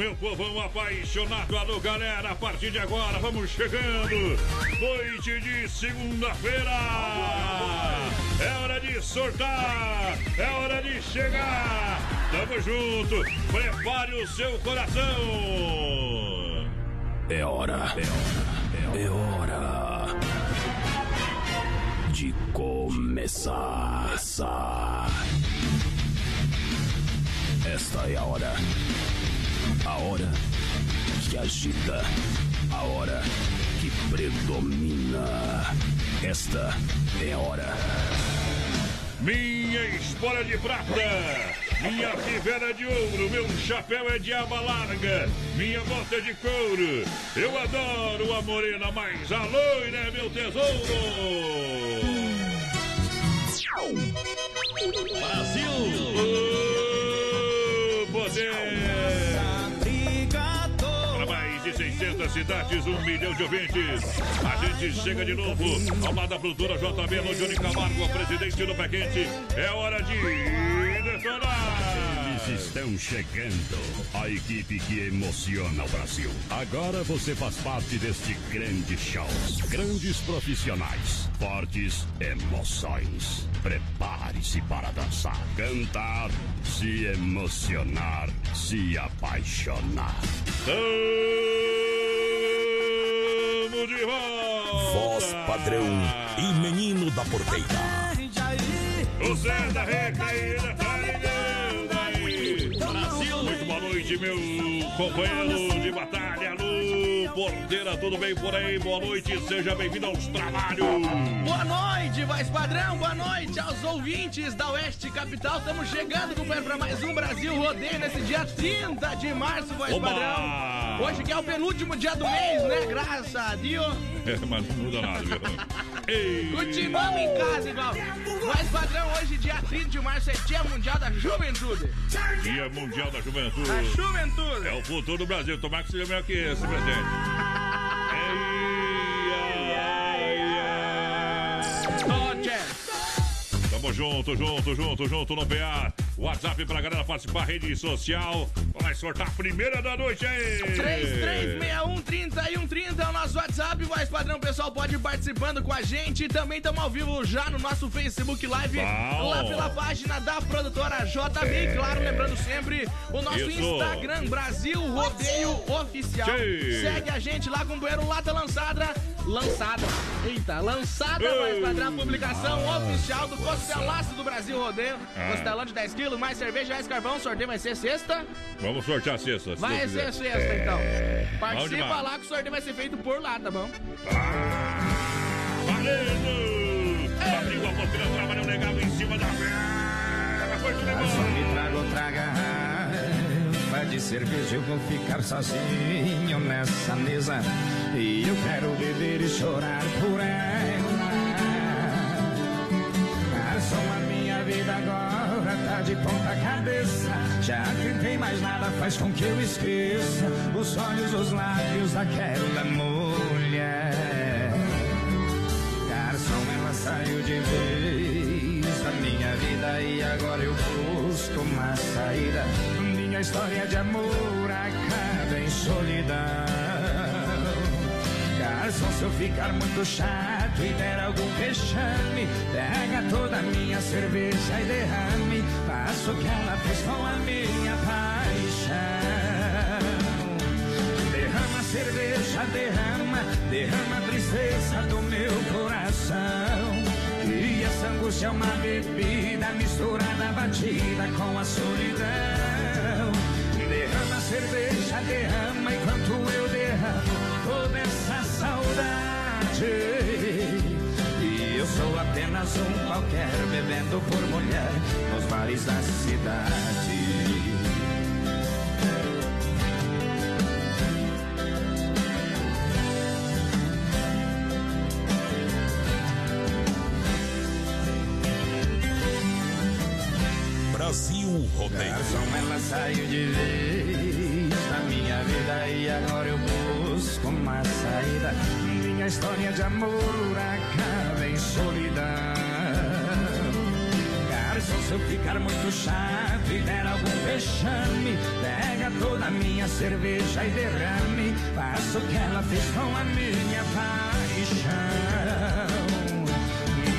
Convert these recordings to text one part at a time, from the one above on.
meu povão apaixonado, alô galera, a partir de agora vamos chegando, noite de segunda-feira, é hora de sortar, é hora de chegar, tamo junto, prepare o seu coração. É hora, é hora, é hora de começar. Esta é a hora. A hora que agita. A hora que predomina. Esta é a hora. Minha espora de prata, minha fivela de ouro, meu chapéu é de aba larga, minha bota é de couro. Eu adoro a morena, mas a loira é meu tesouro. Brasil! O poder! De 600 cidades, um milhão de ouvintes. A gente chega de novo ao lado da produtora JB Johnny Camargo, presidente do Pé Quente. É hora de detonar! Estão chegando. A equipe que emociona o Brasil. Agora você faz parte deste grande show. Grandes profissionais. Fortes emoções. Prepare-se para dançar, cantar, se emocionar, se apaixonar. Tamo de volta! Voz padrão e menino da porteira. O Zé da Recaída tá meu companheiro de batalha, Porteira, tudo bem por aí? Boa noite, seja bem-vindo aos trabalhos. Boa noite, voz padrão, boa noite aos ouvintes da Oeste Capital. Estamos chegando, companheiro, para mais um Brasil Rodeio nesse dia 30 de março, voz Oba! padrão. Hoje que é o penúltimo dia do mês, né? Graças a Deus. É, mas não muda nada, viu? Continuamos em casa igual. Voz padrão, hoje, dia 30 de março, é Dia Mundial da Juventude. Dia Mundial da Juventude. Da Juventude. É o futuro do Brasil. Tomara que seja melhor que esse, presidente. Tamo junto, junto, junto, junto no PA. WhatsApp pra galera participar, rede social. Vai sortar a primeira da noite aí. 3361-3130 é o nosso WhatsApp, voz padrão, pessoal pode ir participando com a gente. Também estamos ao vivo já no nosso Facebook Live, Bom. lá pela página da produtora JB. E claro, lembrando sempre o nosso Isso. Instagram, Brasil Rodeio Oficial. Sim. Segue a gente lá, companheiro, lata lançada. Lançada. Eita, lançada, Ei. voz padrão, a publicação oficial do Costelaço do Brasil Rodeio. Ah. Costelão de 10 quilos, mais cerveja, mais carvão. O sorteio vai ser sexta. Vamos sortear a sexta. se Vai ser quiser. sexta, então. Bom Participa demais. lá que o sorteio vai ser feito por lá, tá bom? Valendo! Abriu a porteira, trabalhou legal em cima da vela. Foi tudo Só me traga outra garrafa de cerveja. Eu vou ficar sozinho nessa mesa. E eu quero beber e chorar por ela. Garçom, a minha vida agora tá de ponta cabeça. Já que tem mais nada, faz com que eu esqueça os olhos, os lábios daquela mulher. Garçom, ela saiu de vez da minha vida e agora eu busco uma saída. Minha história de amor acaba em solidão. Garçom, se eu ficar muito chato e der algum vexame, pega toda a minha cerveja e derrame. Faço que ela fez com a minha paixão. Derrama cerveja, derrama, derrama a tristeza do meu coração. E essa angústia é uma bebida misturada, batida com a solidão. Derrama cerveja, derrama enquanto eu derramo toda essa saudade. Apenas um qualquer bebendo por mulher nos bares da cidade. Brasil Rodeio. Garçom, ela saiu de vez da minha vida e agora eu busco uma saída. Minha história de amor acaba em solidão. Se eu ficar muito chato e der algum vexame, pega toda a minha cerveja e derrame. Faça o que ela fez com a minha paixão.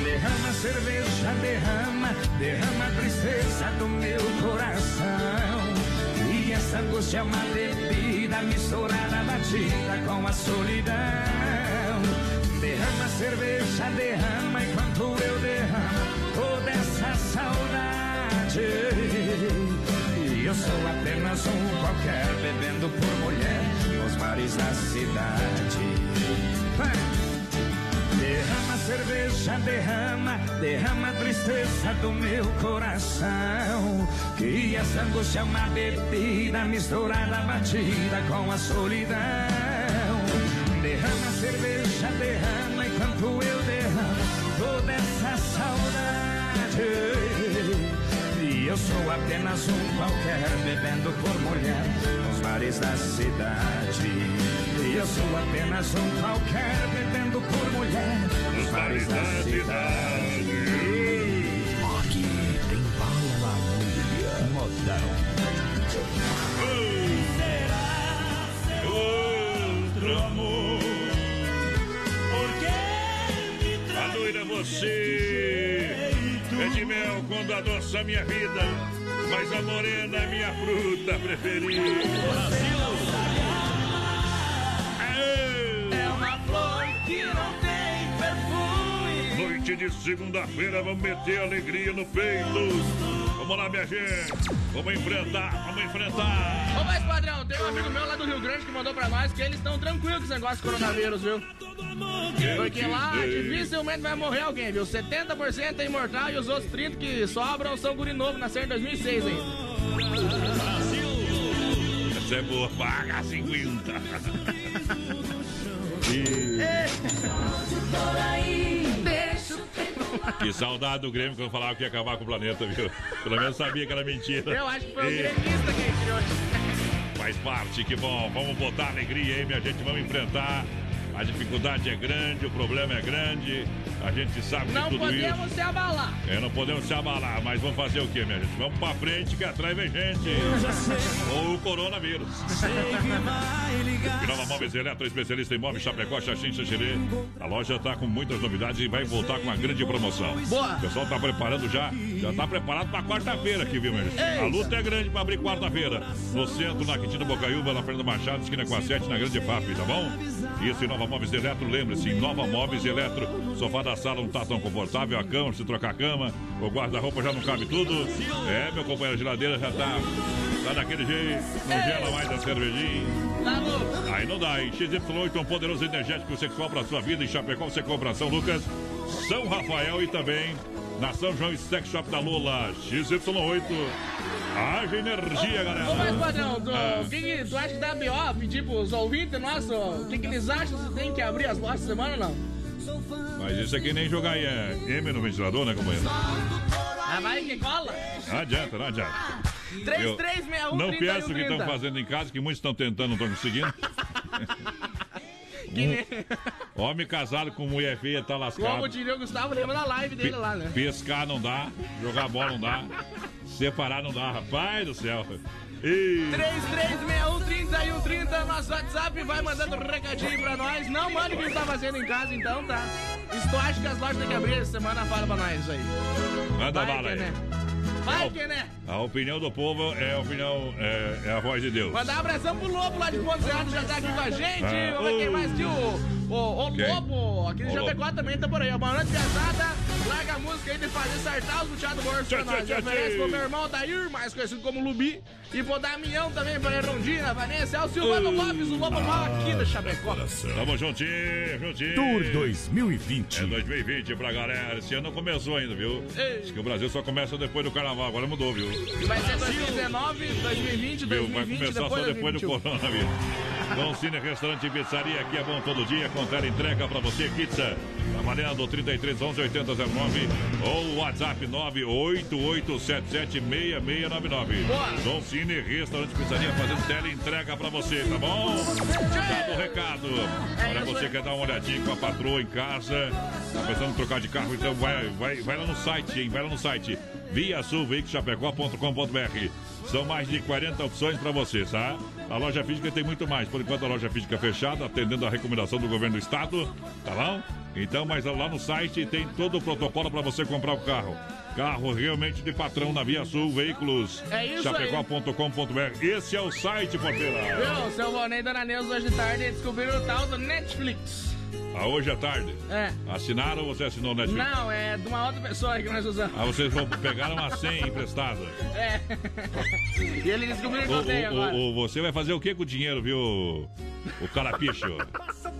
Derrama cerveja, derrama, derrama a tristeza do meu coração. E essa angústia é uma bebida misturada, batida com a solidão. Derrama cerveja, derrama enquanto eu derramo saudade. E eu sou apenas um qualquer bebendo por mulher nos bares da cidade. Derrama cerveja, derrama, derrama a tristeza do meu coração. Que essa angústia é uma bebida misturada, batida com a solidão. Derrama cerveja, derrama enquanto eu derramo toda essa saudade. E eu sou apenas um qualquer bebendo por mulher nos bares da cidade. E eu sou apenas um qualquer bebendo por mulher nos bares da cidade. Aqui tem bala agulha. Modão. Outro amor. A loira é você. Mel quando adoça minha vida. Mas a morena é minha fruta preferida. Aê! É uma flor que não tem perfume. Noite de segunda-feira, vamos meter alegria no peito. Vamos lá, minha gente. Vamos enfrentar, vamos enfrentar. Ô, mas padrão, tem um amigo meu lá do Rio Grande que mandou pra nós que eles estão tranquilos com esse negócio de coronavírus, viu? Porque lá dificilmente vai morrer alguém, viu? 70% é imortal e os outros 30 que sobram são guri novo, nasceram em 2006 ainda. Essa é boa, paga 50. Que saudade do Grêmio quando falava que ia acabar com o planeta, viu? Pelo menos sabia que era mentira. Eu acho que foi o E gremista que tirou. Faz parte, que bom. Vamos botar alegria aí, minha gente. Vamos enfrentar. A dificuldade é grande, o problema é grande. A gente sabe de Não tudo podemos isso. se abalar. É, não podemos se abalar, mas vamos fazer o quê, minha gente? Vamos pra frente que atrás vem gente. Ou o coronavírus. Nova Móveis Eletro, especialista em móveis Chapecó, Xaxim, Xaxerê. A loja tá com muitas novidades e vai voltar com uma grande promoção. Boa. O pessoal tá preparando já, já tá preparado pra quarta-feira aqui, viu, meu gente? A luta é grande pra abrir quarta-feira. No centro, na Quintino Bocaiúva, na Fernando Machado, esquina com a 7, na Grande FAP, tá bom? Isso em Nova Móveis Eletro, lembre-se, em Nova Móveis Eletro, sofá da sala não tá tão confortável, a cama, se trocar a cama, o guarda-roupa já não cabe tudo. É, meu companheiro, a geladeira já tá, tá daquele jeito, não gela mais a cervejinha. Tá louco. Aí não dá, hein? XY8 é um poderoso energético sexual para sua vida. Em Chapecó você compra São Lucas, São Rafael e também na São João e Sex Shop da Lula. XY8. Haja energia, galera. Ô, mas padrão, tu, Ah. o que, que tu acha que dá B.O. pedir pros ouvintes nossos? O que, que eles acham se tem que abrir as lojas semana ou não? Mas isso aqui nem jogar é M no ventilador, né, companheiro? Ah, vai que cola. Não adianta, não adianta. 3361 Não 31, peço o que estão 30. fazendo em casa, que muitos estão tentando, não estão conseguindo. Que nem- Homem casado com mulher feia tá Como lascado. diria o Gustavo, lembra da live dele lá, né? Pescar não dá, jogar bola não dá, separar não dá, rapaz do céu. E... 3361 nosso WhatsApp, vai mandando um recadinho pra nós. Não mande o que tá fazendo em casa, então, tá? Acha que as lojas têm que abrir essa semana, fala pra nós aí. Manda Vai bala aí. né? Vai que, né? A opinião do povo é a opinião, é, é a voz de Deus. Mandar um abração pro Lobo lá de Ponte Serrada, já tá aqui com a gente. Ah, Vamos ver quem mais aqui, o, o? Lobo, aqui de Chapecó também tá por aí. Boa noite, pesada. Larga a música aí de fazer sartar os buteados do bolso pra nós. tchau, Oferece pro meu irmão Dair, mais conhecido como Lubi. E pro Damião também, pra Rondina, Vanessa. É o Silvano Lopes, o Lobo Mal aqui da Chapecó. Tamo juntinho, juntinho. Tour 2020. É 2020 pra galera. Esse ano não começou ainda, viu? Ei. Diz que o Brasil só começa depois do carnaval. Agora mudou, viu? Vai ser 2019, 2020, Viu? Vai 2020, começar depois só depois do 2021. coronavírus. Dom Cine Restaurante e Pizzaria, aqui é bom todo dia. Contar entrega pra você, pizza. Trabalhando 33 11 8009 ou WhatsApp 988776699. Boa. Dom Cine Restaurante e Pizzaria fazendo tele entrega pra você, tá bom? Dado o recado. Olha, isso você quer dar uma olhadinha com a patroa em casa, tá pensando em trocar de carro, então vai, vai, vai lá no site, hein? Vai lá no site viasulveicochapecó.com.br São mais de 40 opções para você, tá? A loja física tem muito mais. Por enquanto a loja física é fechada, atendendo a recomendação do governo do estado, tá bom? Então, mas lá no site tem todo o protocolo para você comprar o carro. Carro realmente de patrão na Via Sul Veículos. É isso. Chapecó.com.br. Esse é o site, porteira. Viu, seu Vonei e Dona Neuza hoje de tarde descobriram o tal do Netflix. Ah, hoje à tarde. É. Assinaram ou você assinou o Netflix? Não, é de uma outra pessoa aí que nós usamos. Ah, vocês vão pegaram uma senha emprestada. É. e ele descobriu que O, eu tenho o- agora. o- o- você vai fazer o que com o dinheiro, viu? O carapicho.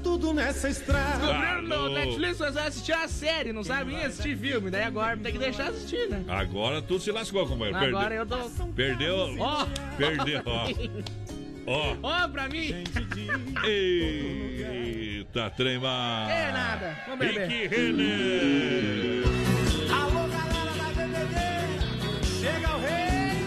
Tudo nessa estrada. Descobriram no Alô. Netflix, você vai assistir a série, não sabe nem assistir filme. Daí agora tem que deixar assistir, né? Agora tu se lascou, companheiro. Agora Perdeu. eu tô. Perdeu. Ó! Perdeu, ó. Ó. Ó, pra mim! Eita, trema. É nada. Vamos beber. Rick Renner. Alô, galera da BBB. Chega o rei.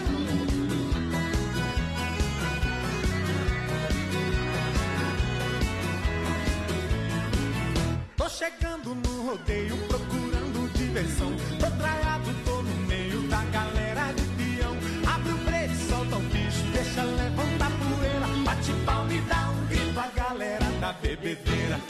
Tô chegando no rodeio procurando diversão. Tô traiado, tô no meio da galera de peão. Abre o freio, solta o bicho, deixa levantar poeira. Bate palma e dá um da bebedeira.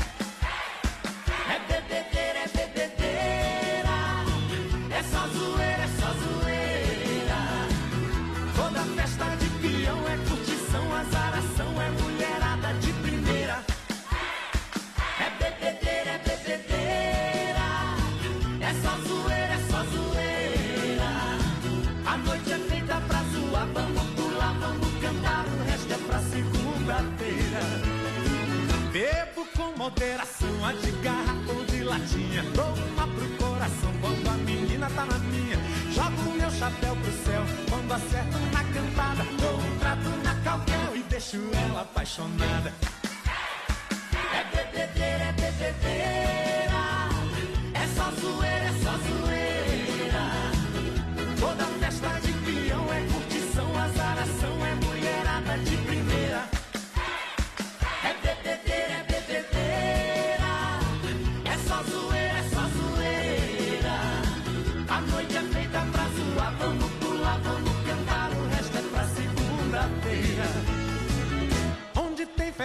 Moderação, a de garrafão de latinha. Dou uma pro coração quando a menina tá na minha. Jogo meu chapéu pro céu quando acerto na cantada. Dou um trato na calcanhar e deixo ela apaixonada. É bebedeira, é bebedeira. É só zoeira.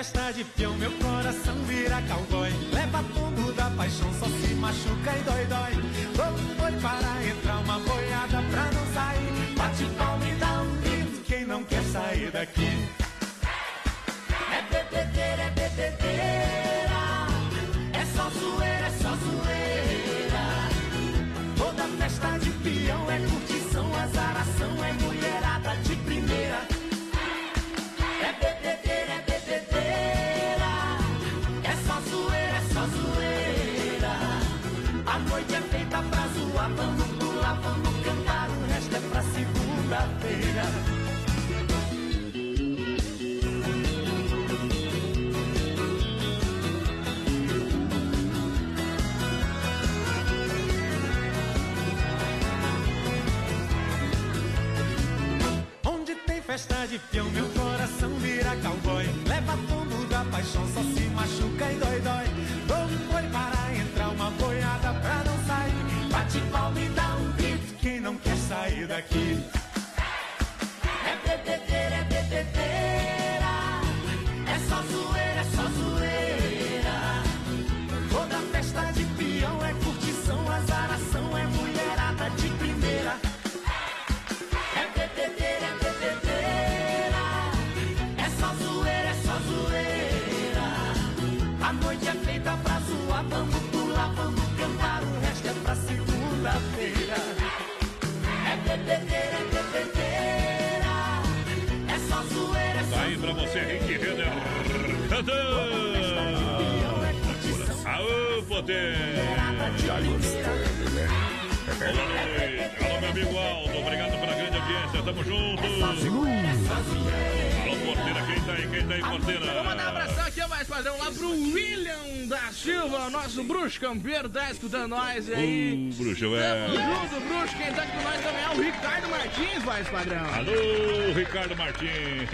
Festa de peão, meu coração vira cowboy. Leva tombo da paixão, só se machuca e dói, dói. Louco foi para entrar uma boiada pra não sair. Bate palma e dá um grito, quem não quer sair daqui. De peão, meu pra você, Rick Renner. Aô, poder! Boa noite. Alô, meu amigo Aldo. Obrigado pela grande audiência. Tamo junto. Alô, porteira. Quem tá aí? Quem tá aí, porteira? Vamos mandar um abração aqui, mas fazer um lá pro William Silva, nosso bruxo campeiro, tá escutando nós aí. Uh, bruxo, Tamo é. junto, bruxo. Quem tá com nós também é o Ricardo Martins, mais padrão. Alô, Ricardo Martins.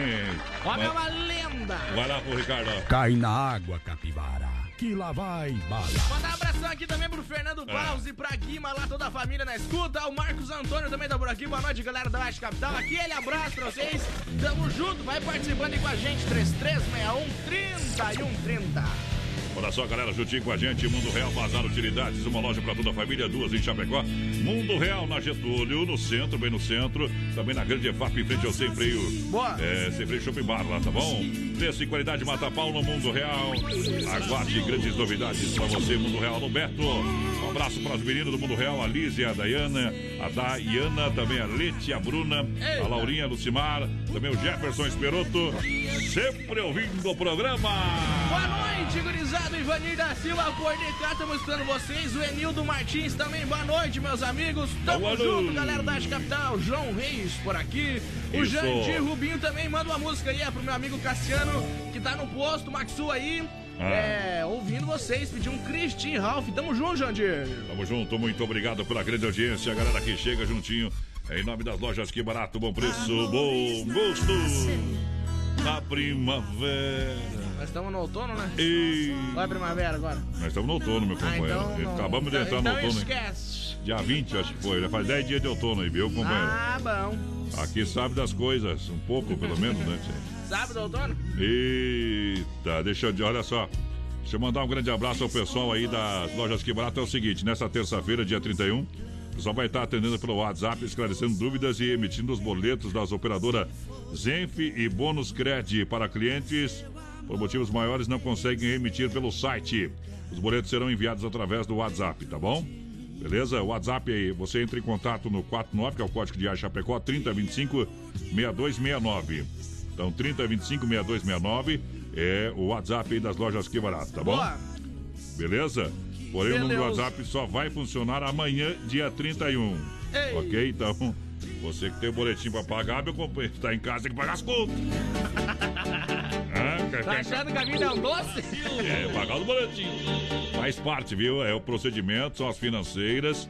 Homem é uma lenda. Vai lá pro Ricardo. Cai na água, capivara, que lá vai bala. Mandar um abração aqui também pro Fernando É. Paus e pra Guima, lá toda a família na escuta. O Marcos Antônio também tá por aqui. Boa noite, galera da Oeste Capital. Aquele abraço pra vocês. Tamo junto, vai participando aí com a gente. 3361 30 e 130. Olha só, galera, juntinho com a gente, Mundo Real Bazar Utilidades, uma loja para toda a família, duas em Chapecó. Mundo Real na Getúlio, no centro, bem no centro. Também na Grande EFAP, em frente ao Sem Freio. Boa. É, Sem Freio Shopping Bar lá, tá bom? Preço e qualidade mata pau no Mundo Real. Aguarde grandes novidades para você, Mundo Real no Beto. Um abraço para os meninos do Mundo Real, a Liz e a Dayana, a Dayana, também a Leti, a Bruna, a Laurinha, a Lucimar, também o Jefferson Esperoto, sempre ouvindo o programa. Boa noite, gurizado. Ivanir da Silva, por de cá, estamos escutando vocês. O Enildo Martins também. Boa noite, meus amigos. Tamo Boa junto, noite. galera da Oeste Capital. João Reis por aqui. O Isso. Jandir Rubinho também manda uma música aí. É pro meu amigo Cassiano, que tá no posto, Maxu aí. Ah. É, ouvindo vocês, pediu um Christine Ralph. Tamo junto, Jandir. Tamo junto, muito obrigado pela grande audiência, a galera que chega juntinho. Em nome das lojas Que Barato, bom preço, bom gosto. Na primavera. Nós estamos no outono, né? E Ou é primavera agora? nós estamos no outono, meu Ah, companheiro. então. não- Acabamos de então, entrar no então outono. hein? esquece. Dia 20, acho que foi. Já faz 10 dias de outono aí, viu, companheiro? Ah, bom. Aqui sabe das coisas, um pouco pelo menos, né? Sabe do outono? Eita, deixa eu olha só. Deixa eu mandar um grande abraço ao pessoal aí das lojas Que Barato. É o seguinte, nessa terça-feira, dia 31, o pessoal vai estar atendendo pelo WhatsApp, esclarecendo dúvidas e emitindo os boletos das operadoras Zenf e Bônus Cred para clientes. Por motivos maiores, não conseguem emitir pelo site. Os boletos serão enviados através do WhatsApp, tá bom? Beleza? O WhatsApp aí, você entra em contato no 49, que é o código de ar Chapecó, 3025 6269. Então, 3025 6269 é o WhatsApp aí das lojas Que Barato, tá bom? Boa. Beleza? Porém, o número do. WhatsApp só vai funcionar amanhã, dia 31. Ei. Ok? Então, você que tem o boletim pra pagar, meu companheiro, tá em casa, tem que pagar as contas. Tá quer- achando que a vida é um doce? é, pagar os boletins. Faz parte, viu? É o procedimento, são as financeiras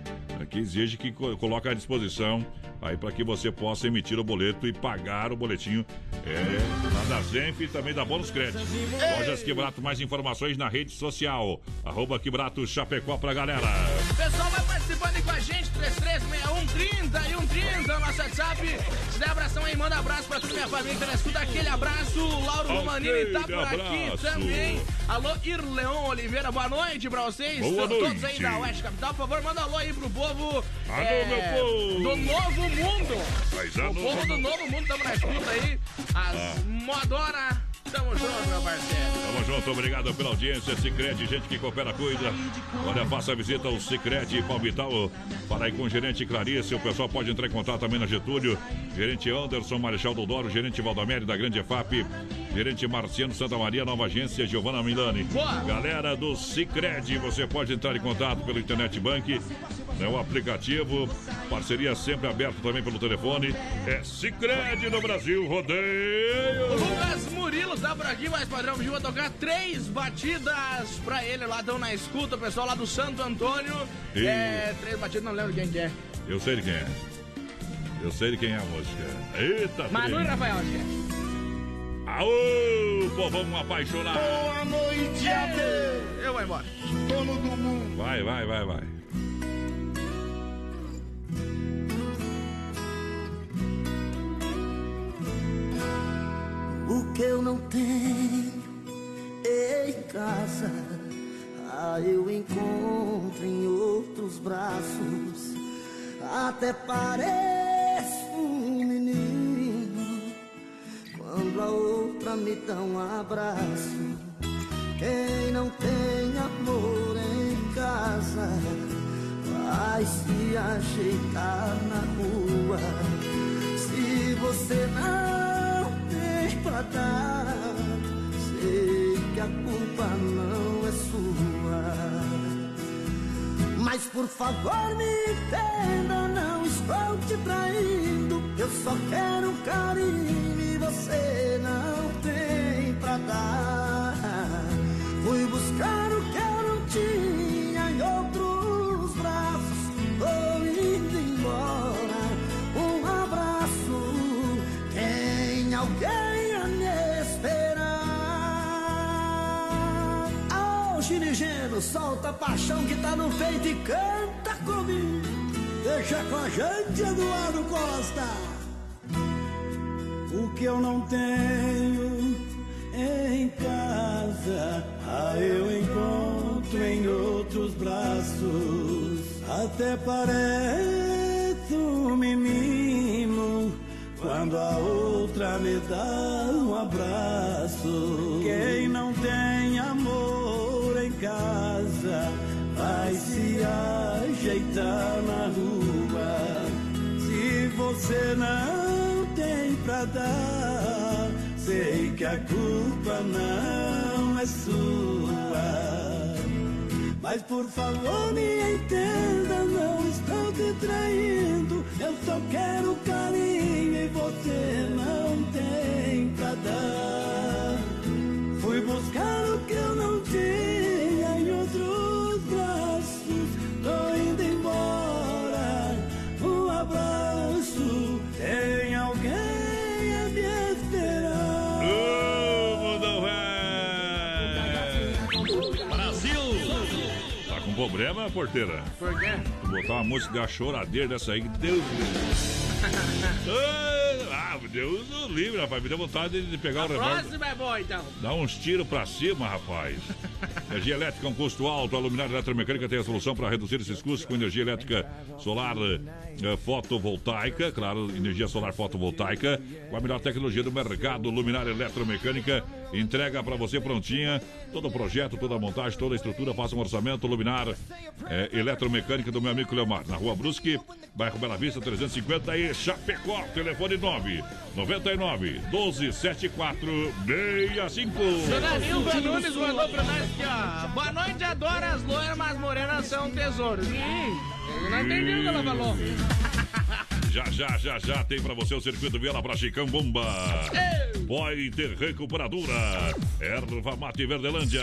que exige que co- coloque à disposição aí para que você possa emitir o boleto e pagar o boletinho é, lá da Zenf e também da Bônus Crédito. Lojas Quebrato, mais informações na rede social. Arroba Quebrato Chapecó pra galera. O pessoal vai participando aí com a gente, 3361 30 e 130, o nosso WhatsApp. Se der abração aí, manda abraço pra toda minha família que tá na escuta. Aquele abraço. Lauro Ok, Romanini tá por aqui abraço. também. Alô, Irleon Oliveira, boa noite pra vocês. Boa Todos noite. aí da Oeste Capital, por favor, manda alô aí pro povo. Alô, meu povo. Do Novo Mundo. Paisano o povo do Novo Mundo, tamo na escuta aí. As Ah. Modora. Tamo junto, meu parceiro. Tamo junto, obrigado pela audiência. Cicred, gente que coopera, cuida. Olha, faça a visita ao Cicred Palmital. Para aí com o gerente Clarice. O pessoal pode entrar em contato também na Getúlio. Gerente Anderson Marechal Dodoro. Gerente Valdamere da Grande EFAP. Gerente Marciano Santa Maria, nova agência Giovana Milani. Boa. Galera do Cicred, você pode entrar em contato pelo Internet Bank. É o aplicativo, parceria sempre aberta também pelo telefone. É Cicred no Brasil, rodeio. Lucas Murilo tá por aqui, mas padrão Gil vai tocar três batidas pra ele lá, estão na escuta, o pessoal lá do Santo Antônio. E- É, três batidas, não lembro quem que é. Eu sei de quem é. Eu sei de quem é a música. Eita, Manu e. Rafael, acho que é. Aô, povão apaixonado. Boa noite, adeus, Eu vou embora. dono do mundo. Vai, vai, vai, vai. O que eu não tenho em casa, ah, eu encontro em outros braços. Até pareço um menino quando a outra me dá um abraço. Quem não tem amor em casa vai se ajeitar na rua. Se você não pra dar, sei culpa não é sua. Mas por favor me entenda, não estou te traindo. Eu só quero carinho e você não tem pra dar. Fui buscar o que eu não tinha Solta a paixão que tá no peito e canta comigo. Deixa com a gente, Eduardo Costa. O que eu não tenho em casa, ah, eu encontro em outros braços. Até parece um menino quando a outra me dá um abraço. Quem não tem casa vai se ajeitar na rua. Se você não tem pra dar, sei que a culpa não é sua. Mas por favor me entenda, não estou te traindo. Eu só quero carinho e você não tem pra dar. Fui buscar o que eu não tinha problema, porteira? Por quê? Vou botar uma música choradeira dessa aí que Deus. Ah, Deus o livre, rapaz. Me deu vontade de pegar o revólver. Próxima é boa, então. Dá uns tiros pra cima, rapaz. Energia elétrica, um custo alto. A luminária eletromecânica tem a solução para reduzir esses custos com energia elétrica solar eh, fotovoltaica. Claro, energia solar fotovoltaica. Com a melhor tecnologia do mercado. Luminária eletromecânica. Entrega para você prontinha. Todo o projeto, toda a montagem, toda a estrutura. Faça um orçamento. Luminar eh, eletromecânica do meu amigo Leomar. Na rua Brusque, bairro Bela Vista, 350 e Chapecó. Telefone 9 99 12 74 65. Dona Nilva Nunes mandou pra nós aqui, ó. Boa noite, adoro as loiras, mas morenas são tesouros. Hum, eu não entendi o que ela falou. Já, já, já, já tem pra você o circuito pra Chicão Bomba. Poiter Recuperadora. Erva Mate Verdelândia.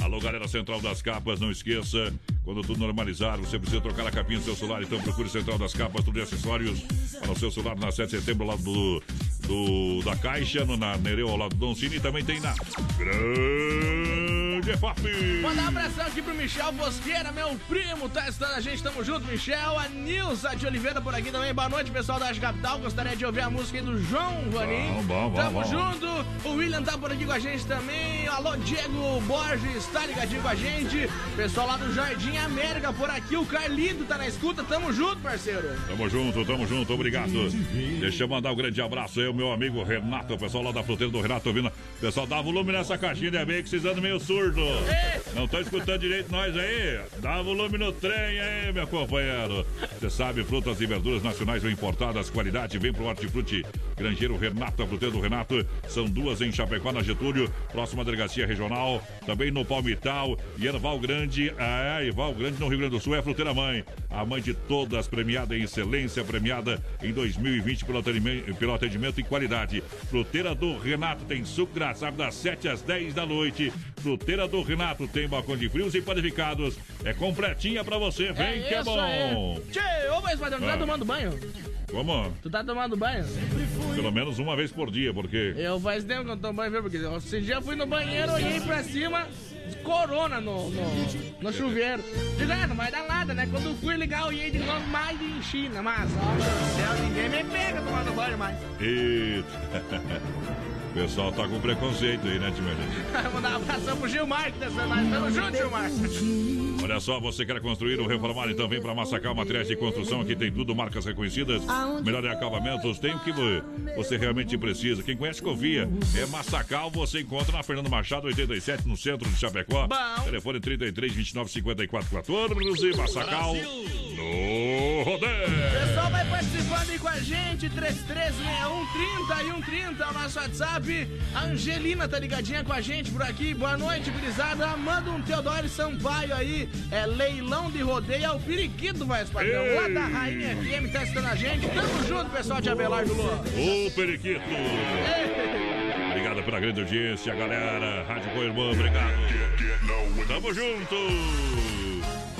Alô, galera Central das Capas, não esqueça, quando tudo normalizar, você precisa trocar a capinha do seu celular, então procure Central das Capas, tudo de acessórios para o seu celular na 7 de setembro, lado do, do, da Caixa, no, na Nereu, ao lado do Don Cine, e também tem na Grande FAP. Mandar um abração aqui pro Michel Bosqueira, meu primo, tá estando a gente, tamo junto, Michel. A Nilza de Oliveira por aqui também. Boa noite, pessoal da Arte Capital. Gostaria de ouvir a música aí do João Vanim. Bom, bom, Tamo bom. junto. O William tá por aqui com a gente também. Alô, Diego Borges, tá ligadinho com a gente. Pessoal lá do Jardim América por aqui. O Carlito tá na escuta. Tamo junto, parceiro. Tamo junto, tamo junto, obrigado. Deixa eu mandar um grande abraço aí, meu amigo Renato, o pessoal lá da fruteira do Renato ouvindo. Pessoal, dá volume nessa caixinha, ainda bem que vocês andam meio surdo. Não estão escutando direito nós aí? Dá volume no trem aí, meu companheiro. Você sabe, frutas e verduras nacionais ou importadas, qualidade, vem pro Hortifruti. Grangeiro Renato, a fruteira do Renato. São duas em Chapecó, na Getúlio, próxima delegacia regional. Também no Palmital e Erval Grande. É, Erval Grande no Rio Grande do Sul é a fruteira mãe. A mãe de todas, premiada em excelência, premiada em 2020 pelo atendimento, pelo atendimento e qualidade. Fruteira do Renato tem suco graçado das 7 às 10 da noite. Fruteira do Renato tem balcão de frios e panificados. É completinha pra você, vem que é bom. aí. Tchê, ô, mas padrão, tu tá Ah. tomando banho? Como? Tu tá tomando banho? Pelo menos uma vez por dia, porque. Eu faz tempo que eu não tomo banho, viu? Porque esse dia eu fui no banheiro, olhei pra cima, corona no, no, no chuveiro. Digo, ah, não vai dar nada, né? Quando fui ligar, eu olhei de novo mais China, mas, ó, meu Deus ninguém me pega tomando banho mais. Eita. O pessoal tá com preconceito aí, né, Timelete? Vou dar um abração pro Gilmar que tá. Tamo junto, Gilmar. Olha só, você quer construir ou reformar, então vem para Massacal Materiais de Construção, aqui tem tudo, marcas reconhecidas, melhor acabamentos, tem o que vo- você realmente precisa. Quem conhece, confia. É Massacal, você encontra na Fernando Machado, 87, no centro de Chapecó. Bom. Telefone 33 29 54 14, Massacal, no rodeio. O pessoal vai participando aí com a gente, 336130 e 130 o nosso WhatsApp. A Angelina tá ligadinha com a gente por aqui. Boa noite, gurizada. Manda um Teodoro Sampaio aí. É leilão de rodeio. É o periquito, mais padrão. Lá da Rainha FM tá assistindo a gente. Tamo junto, pessoal de Abelardo Lua. Ô, periquito. Obrigado pela grande audiência, galera. Rádio Coirmã, obrigado. Tamo junto.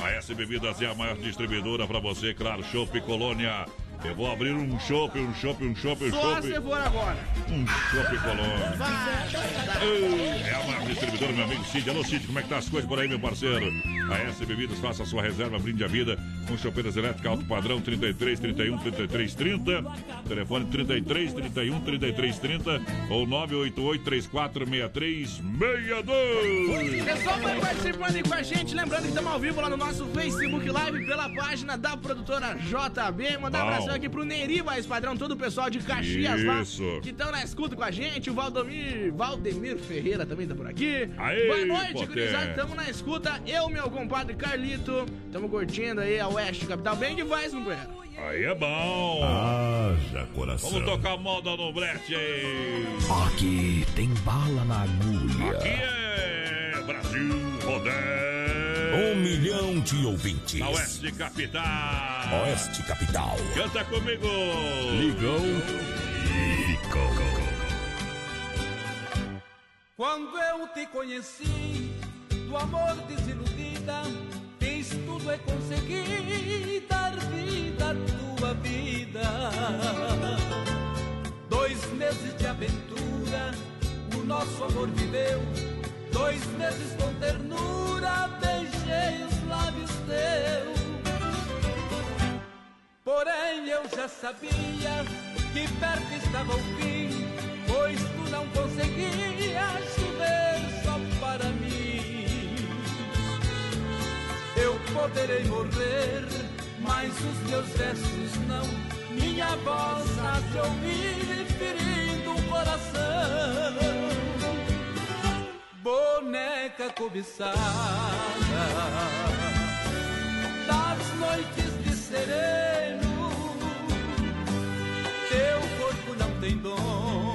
A S Bebidas é a maior distribuidora pra você, claro, Chopp Colônia. Eu vou abrir um chopp, um chopp, um chopp, um Só chopp. se for agora. Um chopp Colônia. Vai. É a maior distribuidora, meu amigo Cid. Alô, Cid, como é que tá as coisas por aí, meu parceiro? A S Bebidas, faça a sua reserva, brinde a vida com chopeiras elétricas alto padrão 33 31 33 30. Telefone 33 31 33 30 ou 988 34 63 62. Pessoal, vai participando aí com a gente. Lembrando que estamos ao vivo lá no nosso Facebook Live pela página da produtora JB. Mandar um Bom. Abração aqui pro Neri, mais padrão, todo o pessoal de Caxias lá Isso. que estão na escuta com a gente. O Valdomir, Valdemir Ferreira também tá por aqui. Aê, Boa noite, gurizada. Estamos na escuta. Eu, meu compadre Carlito, estamos curtindo aí a Oeste Capital. Bem demais, companheiro. Aí é bom. Haja coração. Vamos tocar moda no brete aí. Aqui tem bala na agulha. Aqui é Brasil Rodeio. Um milhão de ouvintes. Na Oeste Capital. Oeste Capital. Canta comigo. Ligou. Quando eu te conheci, do amor desiludida, fiz tudo e consegui dar vida à tua vida. Dois meses de aventura, o nosso amor viveu. Dois meses com ternura, beijei os lábios teus. Porém eu já sabia que perto estava o fim, pois tu não conseguias chover só para mim. Eu poderei morrer, mas os meus versos não. Minha voz há de ouvir ferindo o coração. Boneca cobiçada. Das noites de sereno, teu corpo não tem dono,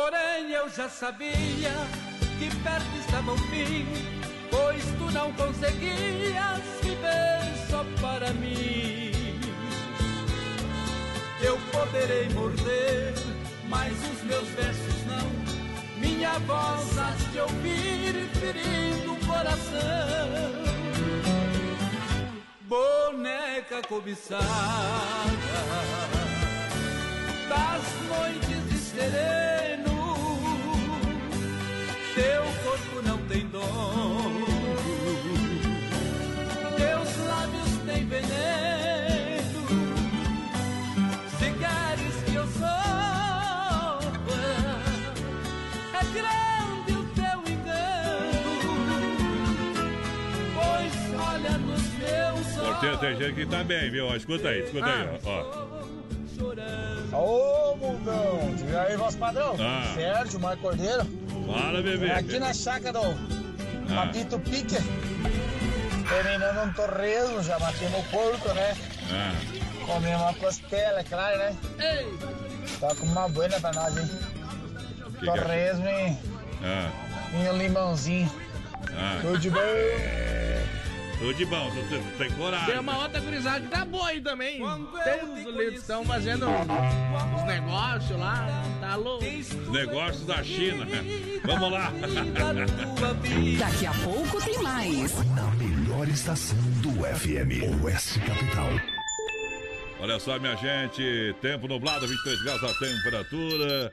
Porém eu já sabia que perto estava o fim, pois tu não conseguias viver só para mim. Eu poderei morrer, mas os meus versos não. Minha voz has de ouvir ferindo o coração. Boneca cobiçada das noites de teu corpo não tem dono, teus lábios têm veneno. Se queres que eu sofra, é grande o teu engano, pois olha nos meus olhos. Porteiro, tem gente que tá bem, viu? Escuta aí, escuta aí, ó. ó. Ô, mundão! E aí, voz padrão? Ah. Sérgio, Marco Cordeiro. Fala, bebê. Aqui na chácara do Ah. Papito Pique. Terminando um torresmo, já batemos o porco, né? Ah, Comemos uma costela, é claro, né? Ei! Toca uma boina pra nós, hein? que que Torresmo e, ah, e um limãozinho. ah. Tudo de bom. Tudo de bom, tu, tu, tu tem coragem. Tem uma outra gurizada que tá boa aí também. Tem os que estão fazendo os negócios lá. Tá louco. Os negócios da China. Vamos lá. Daqui a pouco tem mais. Na melhor estação do FM, Oeste Capital. Olha só, minha gente, tempo nublado, 23 graus a temperatura.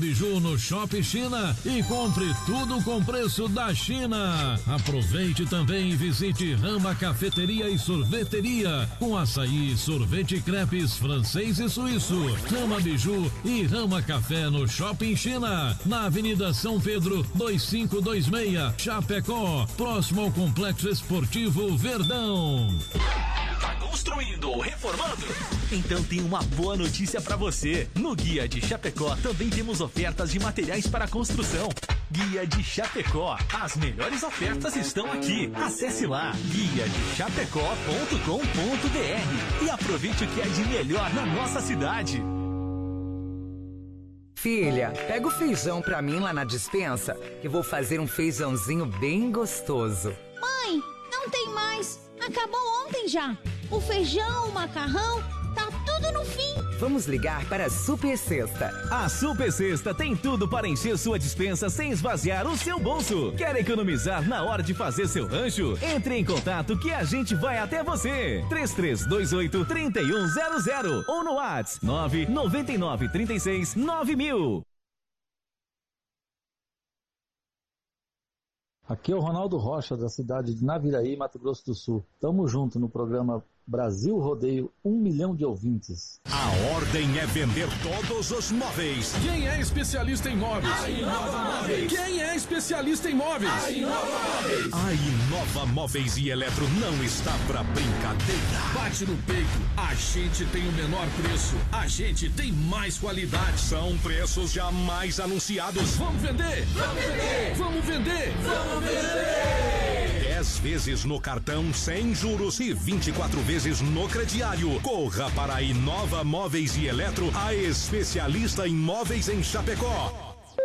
Biju no Shopping China e compre tudo com preço da China. Aproveite também e visite Rama Cafeteria e Sorveteria com açaí, sorvete crepes francês e suíço. Rama Biju e Rama Café no Shopping China, na Avenida São Pedro 2526, Chapecó, próximo ao Complexo Esportivo Verdão. Tá construindo ou reformando? Então tem uma boa notícia para você. No Guia de Chapecó também temos ofertas de materiais para construção. Guia de Chapecó. As melhores ofertas estão aqui. Acesse lá guia de chapecó.com.br e aproveite o que é de melhor na nossa cidade. Filha, pega o feijão pra mim lá na dispensa, que vou fazer um feijãozinho bem gostoso. Mãe, não tem mais. Acabou ontem já. O feijão, o macarrão, tá tudo no fim. Vamos ligar para a Super Sexta. A Super Sexta tem tudo para encher sua dispensa sem esvaziar o seu bolso. Quer economizar na hora de fazer seu rancho? Entre em contato que a gente vai até você. 3328 3100 ou no WhatsApp 999 36 9000. Aqui é o Ronaldo Rocha, da cidade de Naviraí, Mato Grosso do Sul. Tamo junto no programa Brasil Rodeio, um milhão de ouvintes. A ordem é vender todos os móveis. Quem é especialista em móveis? A Inova Móveis. Quem é especialista em móveis? A Inova Móveis. A Inova Móveis e Eletro não está pra brincadeira. Bate no peito, a gente tem o menor preço, a gente tem mais qualidade. São preços jamais anunciados. Vamos vender! Vamos vender! Vamos vender! Vamos vender! 10 vezes no cartão sem juros e 24 vezes no crediário. Corra para a Inova Móveis e Eletro, a especialista em móveis em Chapecó.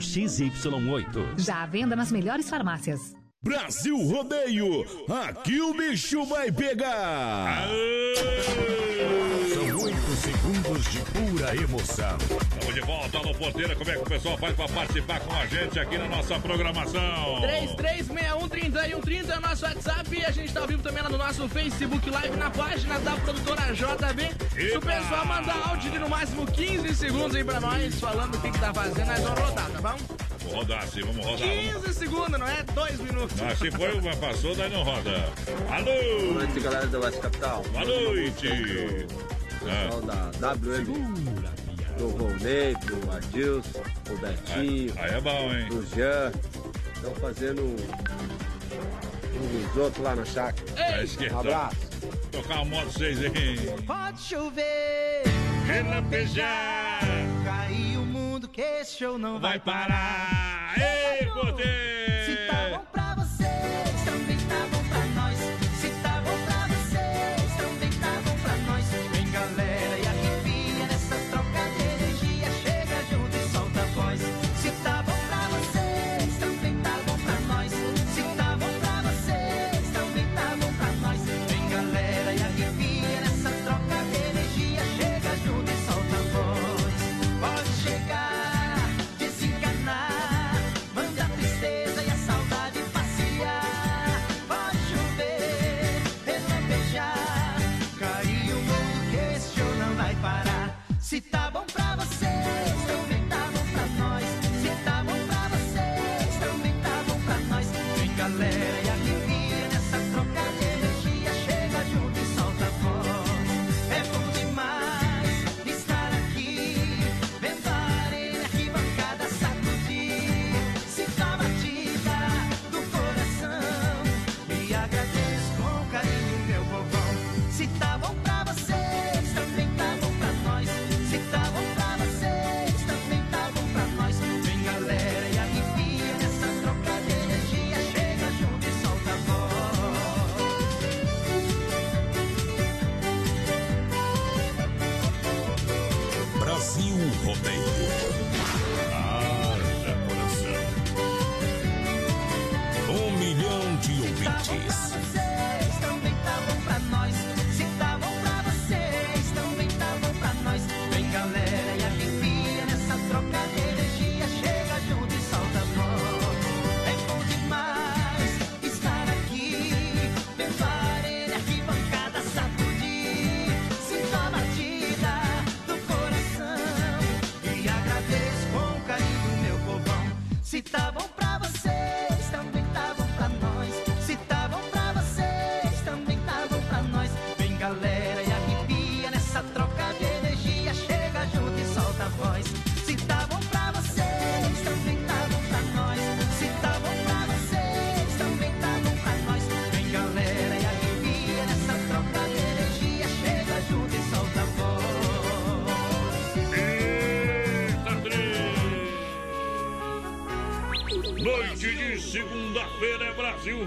XY8. Já à venda nas melhores farmácias. Brasil Rodeio, aqui o bicho vai pegar. Oito de pura emoção. Estamos de volta no Porteira. Como é que o pessoal faz para participar com a gente aqui na nossa programação? 33613130 é o nosso WhatsApp e a gente tá ao vivo também lá no nosso Facebook Live na página da produtora JB. Se o pessoal mandar áudio de no máximo 15 segundos aí pra nós, falando o que, que tá fazendo, nós vamos rodar, tá bom? Vamos rodar sim, vamos rodar. 15 segundos, não é? 2 minutos. Ah, se foi uma passou, daí não roda. Alô! Boa noite, galera da West Capital. Boa noite. Pessoal da WM. Do Volney, do Adilson, do Betinho. Aí é bom, hein? Do Jean. Estão fazendo um, um risoto lá na chácara. Tá. Um abraço. Tocar uma moto vocês aí. Pode chover, relampejar, cair o mundo que esse show não vai, vai parar. Ei, poder! Se tá bom pra vocês,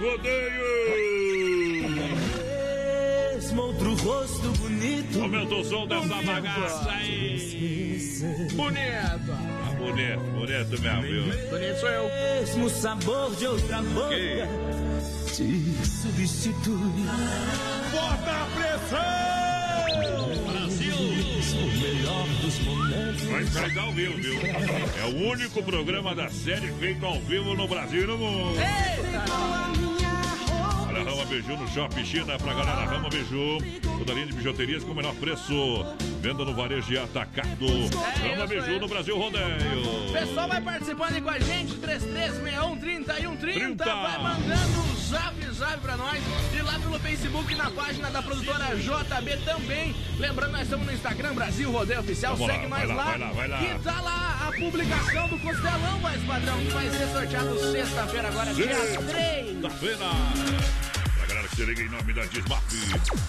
Rodeio. Mesmo outro rosto bonito. Aumenta o som dessa bagaça aí. Bonito. Bonito, bonito mesmo, viu? Bonito sou eu. Mesmo sabor de outra boca te substitui. Bota a pressão! Brasil! O melhor dos momentos. Vai sair ao vivo, viu? É o único programa da série feito ao vivo no Brasil e no mundo. Olha, Beiju no Shopping China pra galera Rama Beiju. Toda linha de bijuterias com o menor preço. Venda no varejo e atacado. Rama Beiju no Brasil Rodeio. O pessoal vai participando aí com a gente, 3361 3130. Vai mandando um zap zap pra nós. E lá pelo Facebook, na página da produtora JB também. Lembrando, nós estamos no Instagram, Brasil Rodeio Oficial. Vamos lá, Segue vai mais lá, lá. vai lá, vai lá. Que tá lá a publicação do Costelão, mais padrão, que vai ser sorteado sexta-feira, agora, dia 3. Sexta-feira. Se liga em nome da Desmaf.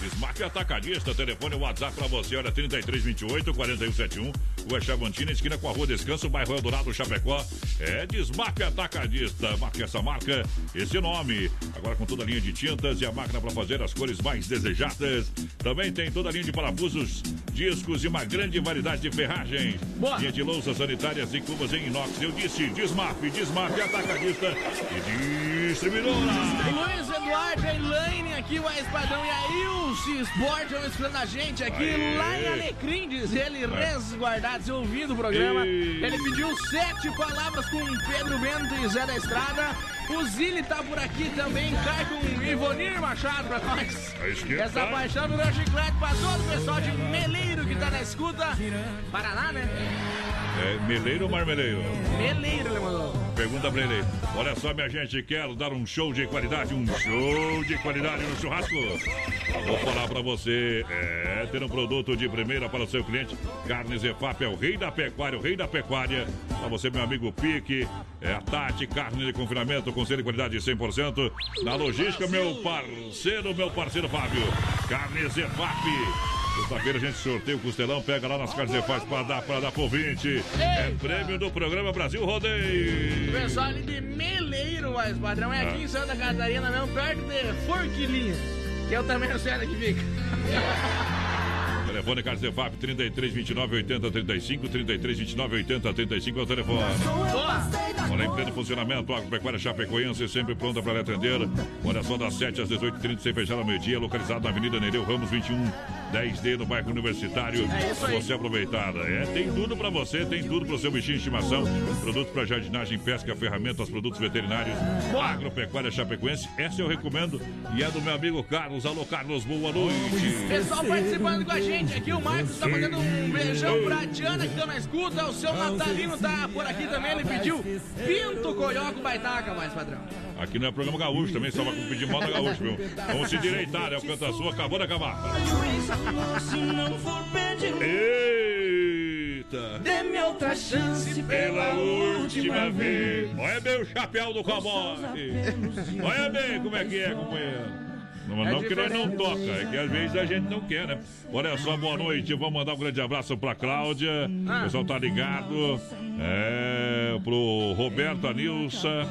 Desmaf Atacadista, telefone WhatsApp pra você, olha, 3328 4171. Rua Chavantina, esquina com a Rua Descanso, bairro Eldorado, Chapecó. É Desmaf Atacadista. Marque essa marca, esse nome. Agora com toda a linha de tintas e a máquina pra fazer as cores mais desejadas. Também tem toda a linha de parafusos, discos e uma grande variedade de ferragens. Boa. Linha de louças sanitárias e cubas em inox. Eu disse Desmaf, Desmaf Atacadista e distribuidora. Luiz Eduardo, Elaine aqui, o Espadão e a Ilse Sport estão escutando a gente aqui Aê. lá em Alecrim, diz ele, resguardados, ouvindo o programa. Ele pediu sete palavras com Pedro Bento e Zé da Estrada. O Zili tá por aqui também, cai com Ivonir Machado pra nós. Essa paixão do meu chiclete pra todo o pessoal de Meleiro que tá na escuta. Paraná, né? É meleiro ou marmeleiro? Meleiro, ele mandou. Pergunta pra ele. Olha só, minha gente, quero dar um show de qualidade, um show de qualidade no churrasco. Vou falar pra você, é ter um produto de primeira para o seu cliente. Carnes EFAP é o rei da pecuária, o rei da pecuária. Pra você, meu amigo Pique, é a Tati, carne de confinamento, com selo de qualidade 100%. Na logística, meu parceiro, meu parceiro Fábio. Carnes EFAP. Sexta-feira a gente sorteia o costelão, pega lá nas carnes EFAP para dar, para dar pro 20. É prêmio do programa Brasil Rodeio. O pessoal ali de Meleiro, mais padrão, é aqui em Santa Catarina mesmo, perto de Forquilinha. Que eu também não sei onde que fica. Telefone Carlos EFAP 33 29 80 35 33 29 80 35 é o telefone. Olha, em pleno funcionamento, Agropecuária Chapecoense sempre pronta para lhe atender. Olha só, das 7 às 18h30, sem fechar ao meio-dia, localizado na Avenida Nereu Ramos 21, 10D, no bairro Universitário. É você aproveitar. É, tem tudo para você, tem tudo para o seu bichinho de estimação. Produtos para jardinagem, pesca, ferramentas, produtos veterinários. Agropecuária Chapecoense, essa eu recomendo. E é do meu amigo Carlos. Alô, Carlos, boa noite. Pessoal participando com a gente aqui, o Marcos tá mandando um beijão pra Diana que tá na escuta, o seu Natalino tá por aqui também, ele pediu Pinto Coioco Baitaca, mais padrão. Aqui não é programa gaúcho também, só vai pedir moda gaúcho, viu? Vamos se direitar, é o Canta Sua, acabou de acabar. Se não for pedir, Eita! dê-me outra chance Pela última vez. Olha bem o chapéu do cowboy. Olha bem como é que é, companheiro. Não, É não que nós não toca, é que às vezes a gente não quer, né? Olha só, boa noite. Vamos mandar um grande abraço pra Cláudia. O pessoal tá ligado. É, pro Roberto Anilsa,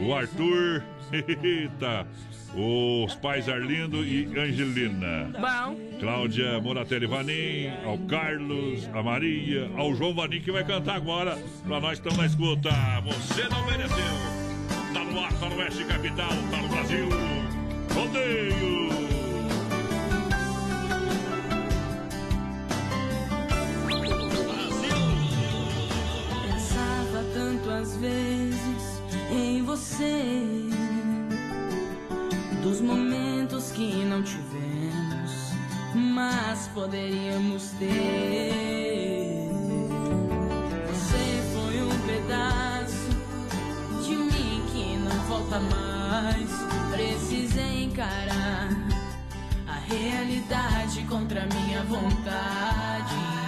o Arthur. Eita. Os pais Arlindo e Angelina. Bom. Cláudia Moratelli Vanim, ao Carlos, a Maria, ao João Vanim que vai cantar agora. Pra nós estamos na escuta. Você não mereceu. Tá no ar, tá no Oeste Capital, tá no Brasil. Rodeio. Pensava tanto às vezes em você, dos momentos que não tivemos, mas poderíamos ter. Você foi um pedaço nunca mais precisei encarar a realidade contra minha vontade.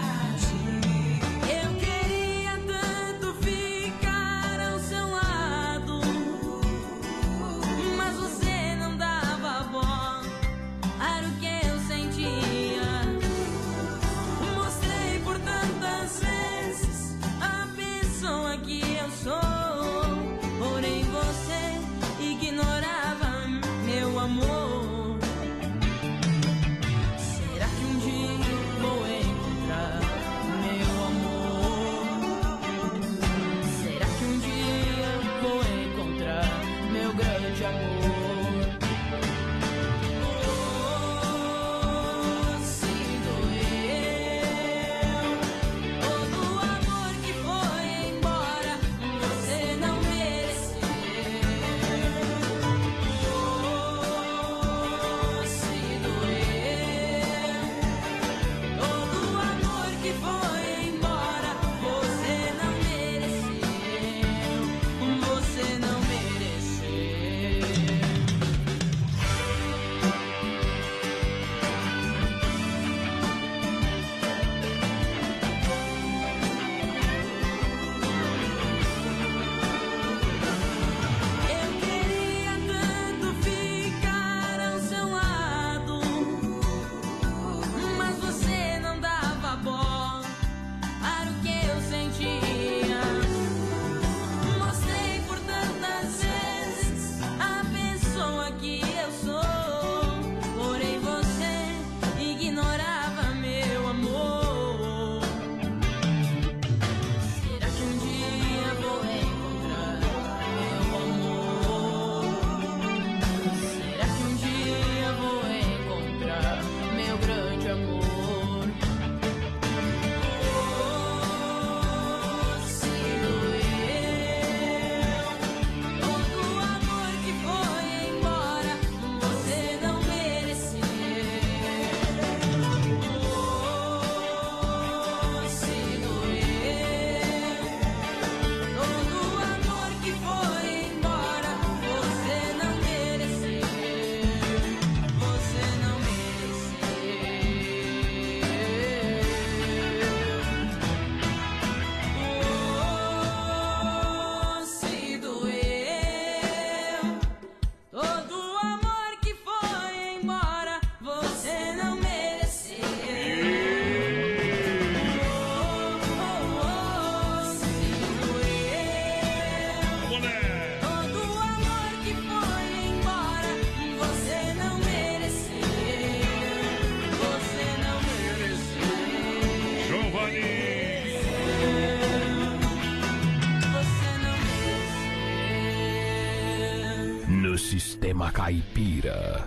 Caipira.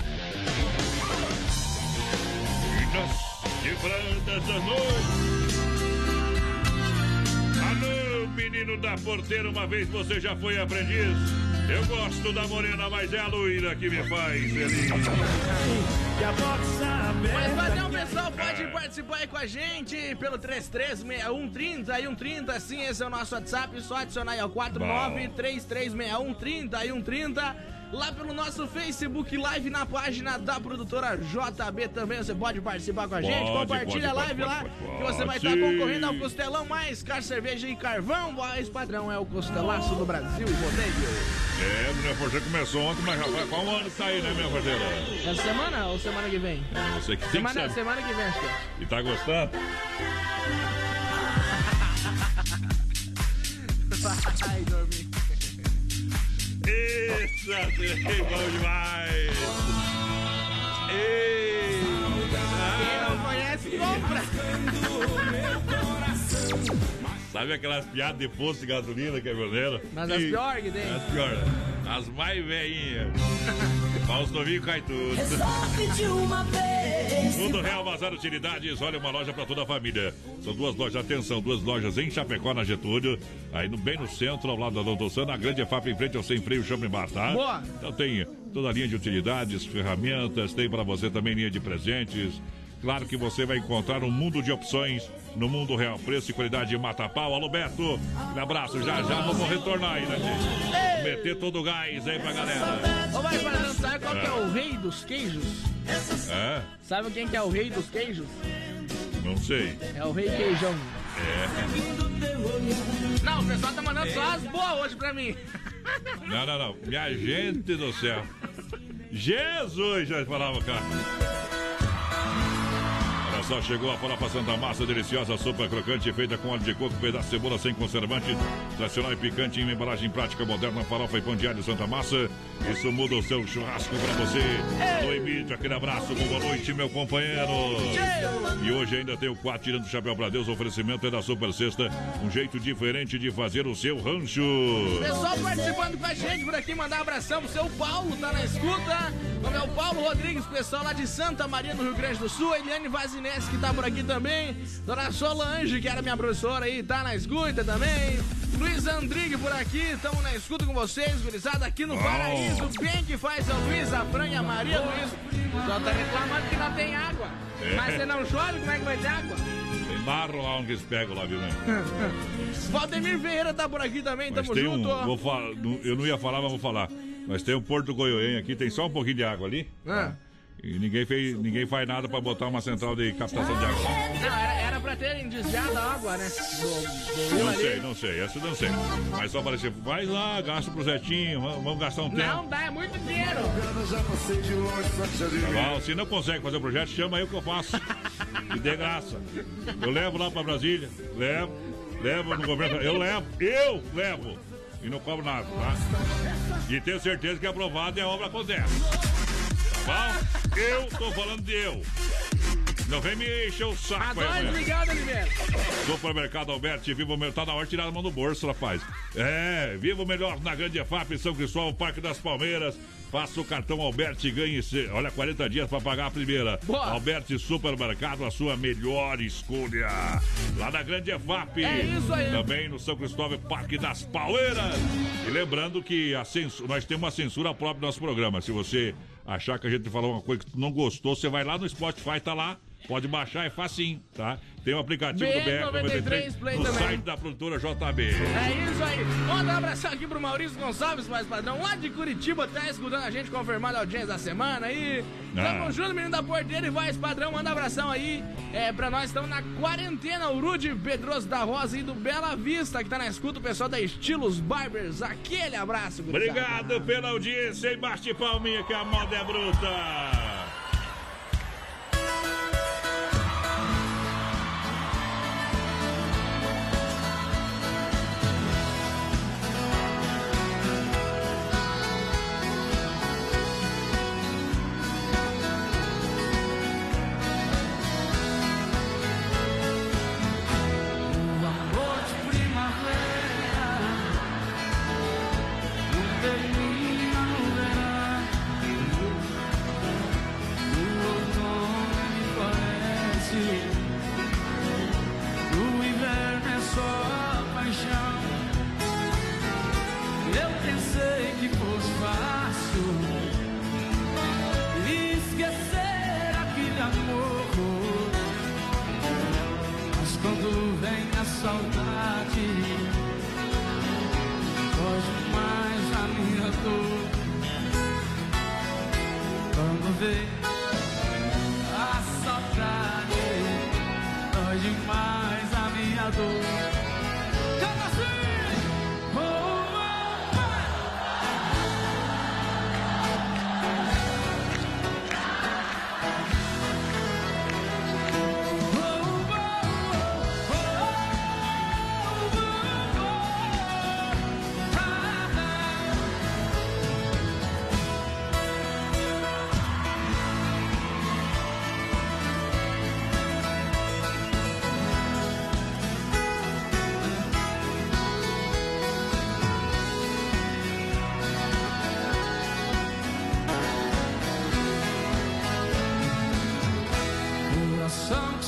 Nas quebradas da noite. Alô, menino da porteira, uma vez você já foi aprendiz. Eu gosto da morena, mas é a loira que me faz feliz. Mas padrão, pessoal, pode participar aí com a gente pelo 336130 e 130. Sim, esse é o nosso WhatsApp. Só adicionar aí ao 49336130 e 130. Lá pelo nosso Facebook Live na página da produtora JB também. Você pode participar com a gente. Pode, Compartilha a live pode, lá pode, que você vai estar concorrendo ao Costelão mais car cerveja e carvão. Voz padrão é o Costelaço do Brasil, rodeio. É, minha parceira começou ontem, mas rapaz, qual ano que tá aí, né, minha parceira? Essa semana ou semana que vem? É, você que tem que Semana, saber. semana que vem, acho que é. E tá gostando? Vai dormir. Isso, é bom demais! Ei! Quem não conhece, compra. Sabe aquelas piadas de posto de gasolina que é verdadeira? Mas as E- pior que tem. As piores. As mais velhinhas. Mas os novinhos cai tudo. Resolve de uma vez. Mundo Real Bazar Utilidades, olha uma loja para toda a família. São duas lojas, atenção, duas lojas em Chapecó, na Getúlio, aí no, bem no centro, ao lado da Doutor Sana, a grande EFAP em frente ao Sem Freio Shopping Bar, tá? Boa. Então tem toda a linha de utilidades, ferramentas, tem para você também linha de presentes, Claro que você vai encontrar um mundo de opções no mundo real. Preço e qualidade mata pau. Alô, Beto. Um abraço. Já já vamos retornar aí, né, gente? Meter todo o gás aí pra galera. Ô, vai, Padrão, sabe qual que é o rei dos queijos? É? Sabe quem que é o rei dos queijos? Não sei. É o rei queijão. É. Não, o pessoal tá mandando só as boas hoje pra mim. Não, não, não. Minha gente do céu. Jesus, já falava, cara. Olha só, chegou a farofa Santa Massa, deliciosa, sopa crocante, feita com óleo de coco, pedaço de cebola sem conservante, tradicional e picante, em embalagem prática moderna, farofa e pão de alho Santa Massa. Isso muda o seu churrasco pra você. No Emílio, aquele abraço, boa noite, meu companheiro. E hoje ainda tem o 4 tirando o chapéu pra Deus, o oferecimento é da Super Sexta, um jeito diferente de fazer o seu rancho. Pessoal participando com a gente por aqui, mandar um abração pro seu Paulo, tá na escuta. É o Paulo Rodrigues, pessoal lá de Santa Maria, no Rio Grande do Sul. A Eliane Que tá por aqui também. Dona Solange, que era minha professora aí, tá na escuta também. Luiz Andrigue por aqui, estamos na escuta com vocês, gurizada, aqui no. Paraíso. Bem que faz a Fran e a Maria Luiz. Só tá reclamando que não tem água. É. Mas se não chove, como é que vai ter água? Tem barro lá onde eles pegam lá, viu, né? Valdemir Ferreira tá por aqui também, Mas tamo tem junto. um. Vou falar, eu não ia falar, mas vou falar. Mas tem um Porto Goiôenho aqui, tem só um pouquinho de água ali. Ah. E ninguém, fez, ninguém faz nada pra botar uma central de captação de água. Não, era, era pra terem desviado a água, né? Do, do Não ali. sei, não sei, essa eu não sei. Mas só aparecer, vai lá, gasta pro Zetinho, vamos vamos gastar um tempo. Não dá, é muito dinheiro. Tá bom? Se não consegue fazer o projeto, chama eu que eu faço. E de graça. Eu levo lá pra Brasília, levo, levo no governo. Eu levo, eu levo. E não cobro nada, tá? E tenho certeza que é aprovado e a obra acontece. Bom? Eu tô falando de eu. Não vem me encher o saco aí, mulher. ligado, Oliveira. Supermercado Alberti, viva o melhor. Tá na hora de tirar a mão do bolso, rapaz. É, viva o melhor na Grande EFAP, São Cristóvão, Parque das Palmeiras. Faça o cartão Alberti e ganhe, se- olha, 40 dias para pagar a primeira. Alberti Supermercado, a sua melhor escolha. Lá na Grande EFAP. É isso aí. Também no São Cristóvão, Parque das Palmeiras. E lembrando que a censu- nós temos uma censura própria do nosso programa. Se você achar que a gente falou uma coisa que tu não gostou, você vai lá no Spotify, tá lá. Pode baixar, é facinho, tá? Tem o aplicativo do BR93 BR93 Play no também. site da produtora JB. É isso aí. Manda um abração aqui pro Maurício Gonçalves, mais padrão, lá de Curitiba, tá escutando a gente, confirmando a audiência da semana aí. Tamo Ah. junto, menino da porteira e voz padrão, manda um abração aí. É, pra nós estamos na quarentena, o Rude Pedroso da Rosa e do Bela Vista, que tá na escuta, o pessoal da Estilos Barbers. Aquele abraço, gurizada. Obrigado pela audiência e bate palminha que a moda é bruta.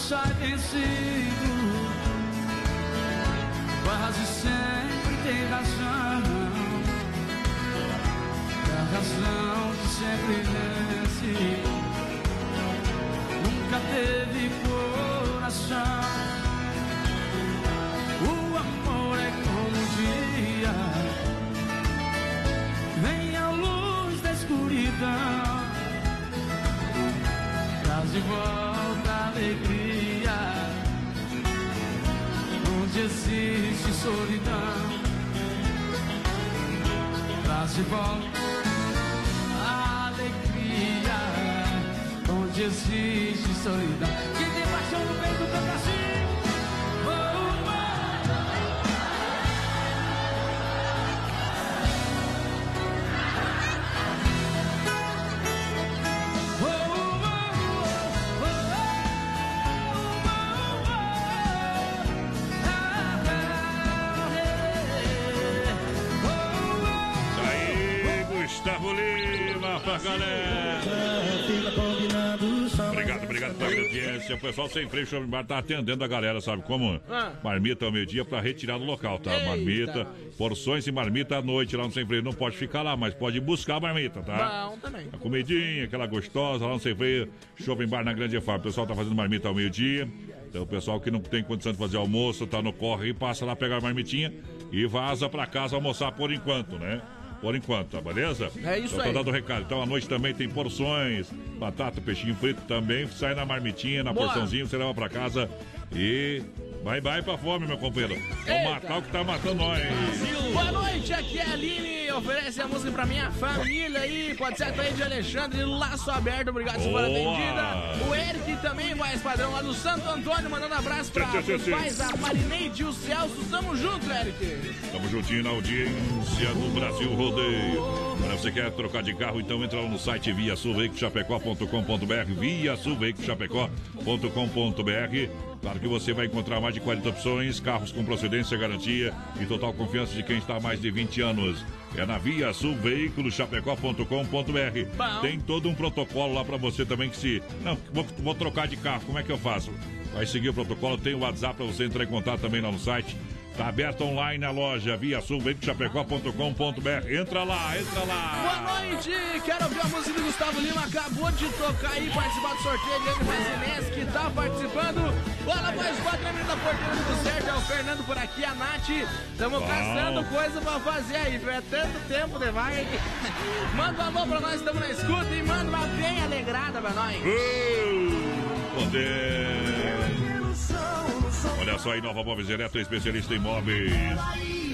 Sai vencido Quase sempre tem razão. E a razão que sempre vence. Nunca teve solidão. Traz de volta a alegria onde existe solidão. Quem tem paixão no peito audiência. O pessoal sem freio Shopping Bar tá atendendo a galera, sabe como? Ah. Marmita ao meio-dia pra retirar do local, tá? Marmita, porções e marmita à noite lá no sem freio. Não pode ficar lá, mas pode buscar a marmita, tá? Bom também. A comidinha, aquela gostosa lá no Sem Freio, Shopping Bar na Grande EFAP. O pessoal tá fazendo marmita ao meio-dia. Então o pessoal que não tem condição de fazer almoço, tá no corre e passa lá pegar a marmitinha e vaza pra casa almoçar por enquanto, né? Por enquanto, tá beleza? É isso então, aí. Tá dando recado. Então à noite também tem porções, batata, peixinho frito também. Sai na marmitinha, na Boa. porçãozinha, você leva pra casa e Bye bye pra fome, meu companheiro. Matar o que tá matando nós. Boa noite, aqui é a Aline. Oferece a música pra minha família aí. Pode ser também de Alexandre, laço aberto. Obrigado por atendida. O Eric também, mais padrão lá do Santo Antônio, mandando abraço pra Tchê, tchê, os tchê. pais, a Marineide e o Celso. Tamo junto, Eric. Tamo juntinho na audiência do Brasil Rodeio. Para você quer trocar de carro, então entra lá no site via sulveicochapecó.com.br via sulveicochapecó.com.br Claro que você vai encontrar mais de 40 opções, carros com procedência, garantia e total confiança de quem está há mais de 20 anos. É na Via Sul Veículos Chapecó.com.br. Tem todo um protocolo lá para você também que se. Não, vou, vou trocar de carro, como é que eu faço? Vai seguir o protocolo, tem o WhatsApp para você entrar em contato também lá no site. Tá aberto online a loja via sulveicochapecó.com.br. Entra lá, entra lá. Boa noite, quero ouvir a música do Gustavo Lima. Acabou de tocar aí, participar do sorteio. Eliane Vazinés, que tá participando. Bora, mais quatro amigos da porteira do certo. É o Fernando por aqui, a Nath. Estamos caçando coisa pra fazer aí, viu? É tanto tempo de vaga que... Manda um alô pra nós, estamos na escuta. E manda uma bem alegrada pra nós. Poder. Olha só aí, Nova Móveis Eletro, especialista em móveis.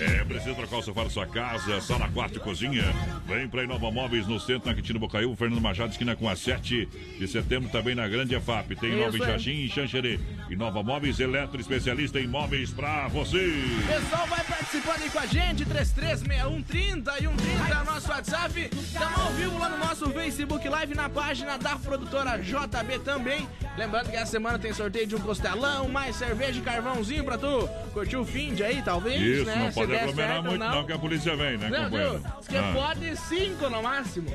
É, precisa trocar o sofá da sua casa, sala, quarto e cozinha. Vem pra Inova Móveis no centro, na Quintino Bocaiúva, Fernando Machado, esquina com a 7 de setembro, também na Grande EFAP. Tem Nova em Isso aí. Xaxim e Xanxerê. Inova Móveis Eletro, especialista em móveis pra você. Pessoal, vai participando aí com a gente, 336130 e 130 é o nosso WhatsApp. Estamos ao vivo lá no nosso Facebook Live, na página da produtora JB também. Lembrando que essa semana tem sorteio de um costelão, mais cerveja e carvãozinho pra tu curtir o fim de aí, talvez, Isso, né? não Se pode aglomerar certo, muito, não. não. que a polícia vem, né, Não, viu? Diz que Ah. pode cinco no máximo.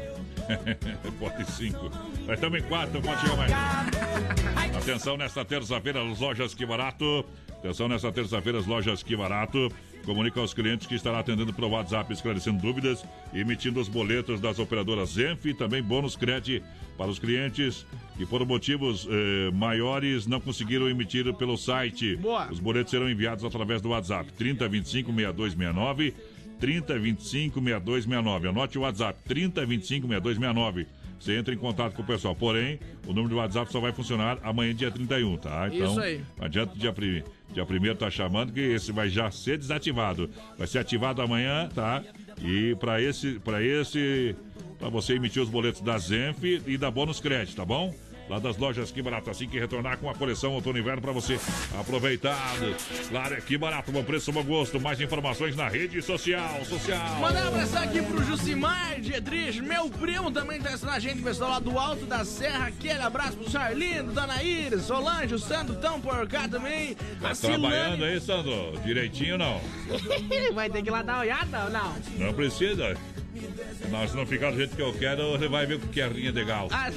Pode cinco. Estamos em quatro, pode chegar mais. Atenção nesta terça-feira, as lojas Que Barato. Atenção nesta terça-feira, as lojas Que Barato. Comunica aos clientes que estará atendendo pelo WhatsApp, esclarecendo dúvidas emitindo os boletos das operadoras Zenf e também bônus crédito para os clientes que, por motivos eh, maiores, não conseguiram emitir pelo site. Os boletos serão enviados através do WhatsApp 3025 6269 3025 6269. Anote o WhatsApp 3025 6269. Você entra em contato com o pessoal. Porém, o número do WhatsApp só vai funcionar amanhã, dia 31, tá? Então, Isso aí. não adianta dia, pri- dia primeiro tá chamando que esse vai já ser desativado. Vai ser ativado amanhã, tá? E para esse, para esse, para você emitir os boletos da Zenf e da Bônus Crédito, tá bom? Lá das lojas Que Barato, assim que retornar com a coleção outono inverno para você aproveitar. Claro, é Que Barato, bom preço, bom gosto. Mais informações na rede social, social. Mandar um abraço aqui pro Jucimar Dietrich, meu primo também tá assistindo a gente, pessoal lá do Alto da Serra. Aquele abraço pro Sarlindo, Dona Iris, Solange, o Sandro tão por cá também. Tá trabalhando aí, Sandro? Direitinho não? Vai ter que ir lá dar uma olhada ou não? Não precisa. Não, se não ficar do jeito que eu quero, ele vai ver o que é rinha de galo. A,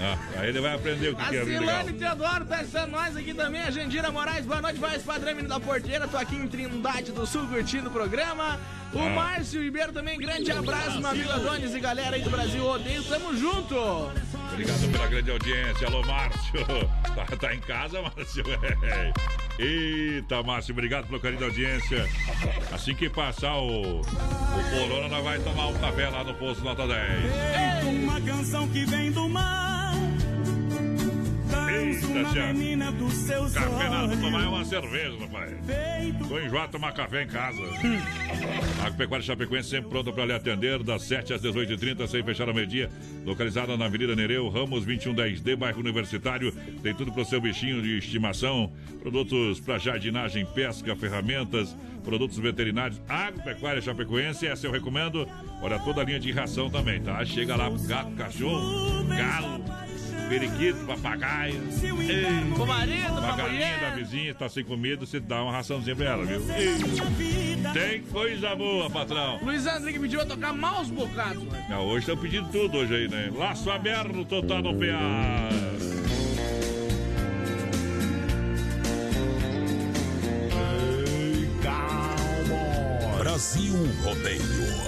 Ah, aí ele vai aprender o que que é rinha de galo. Silane Teodoro tá assistindo nós aqui também. A Jandira Moraes, boa noite, vai Padrão Menino da Porteira. Tô aqui em Trindade do Sul curtindo o programa. O Ah. Márcio Ribeiro também, grande abraço, meu amigo Adonis e galera aí do Brasil Odeio, tamo junto. Obrigado pela grande audiência. Alô, Márcio. Tá, tá em casa, Márcio? É. Eita, Márcio, obrigado pelo carinho da audiência. Assim que passar o, o corona, nós vai tomar um café lá no posto Nota 10. Uma canção que vem do mar, Eita, tia. Café nada, vou tomar uma cerveja, rapaz. Tô enjoado tomar café em casa. Agropecuária Chapecoense sempre pronta para lhe atender, das 7 às 18h30, sem fechar ao meio-dia. Localizada na Avenida Nereu, Ramos 2110D, bairro Universitário. Tem tudo para o seu bichinho de estimação. Produtos para jardinagem, pesca, ferramentas, produtos veterinários. Agropecuária Chapecoense, essa eu recomendo. Olha, toda a linha de ração também, tá? Chega lá, gato, cachorro, galo periquito, papagaio. Ei, Pro marido, Uma galinha da vizinha tá sem comida, você dá uma raçãozinha pra ela, viu? Tem coisa boa, patrão. Luiz André que pediu pra tocar maus bocados, mano. Ah, hoje estão pedindo tudo hoje aí, né? Laço aberto, total no PA. Brasil Rodeio.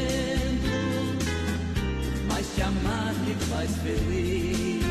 amar me faz feliz.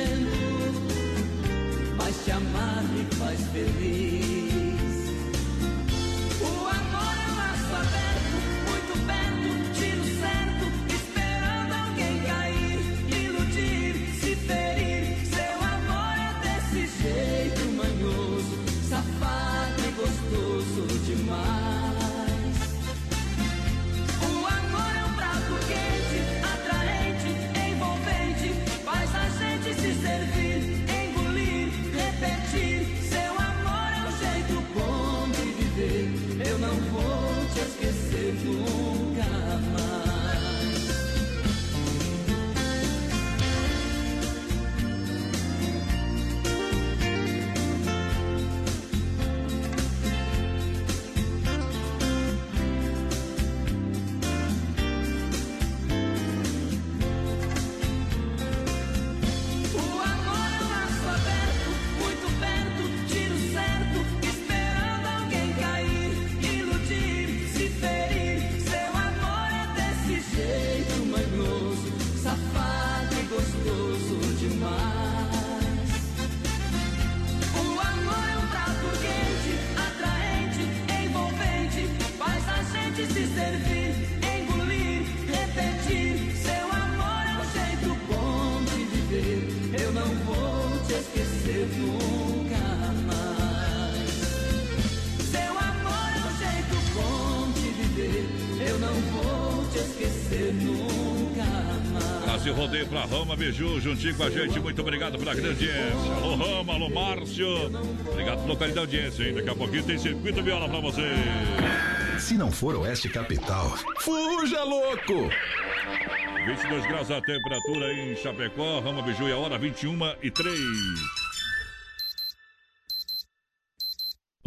Biju, juntinho com a gente. Muito obrigado pela grande audiência. Alô, Roma, alô, Márcio. Obrigado pelo carinho da audiência, hein? Daqui a pouquinho tem circuito viola pra você. Se não for Oeste Capital, fuja louco! 22 graus a temperatura em Chapecó, Rama Biju e a hora 21 e 3.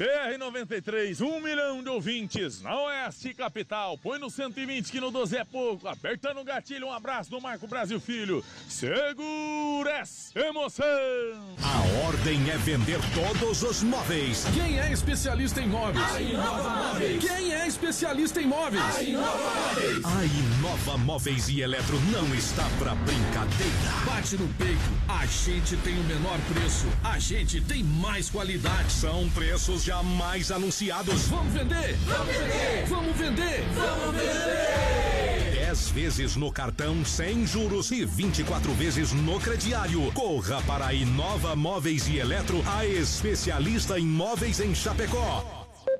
TR93, um milhão de ouvintes na Oeste Capital. Põe no 120 que no 12 é pouco. Apertando o gatilho, um abraço do Marco Brasil Filho. Segura essa emoção! A ordem é vender todos os móveis. Quem é especialista em móveis? A Inova Móveis. Quem é especialista em móveis? A Inova Móveis. A Inova Móveis e Eletro não está pra brincadeira. Bate no peito, a gente tem o menor preço, a gente tem mais qualidade. São preços jamais anunciados. Vamos vender! Vamos vender! Vamos vender! Vamos vender! 10 vezes no cartão sem juros e 24 vezes no crediário. Corra para a Inova Móveis e Eletro, a especialista em móveis em Chapecó.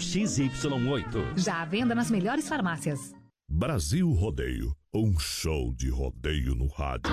XY8. Já à venda nas melhores farmácias. Brasil Rodeio, um show de rodeio no rádio.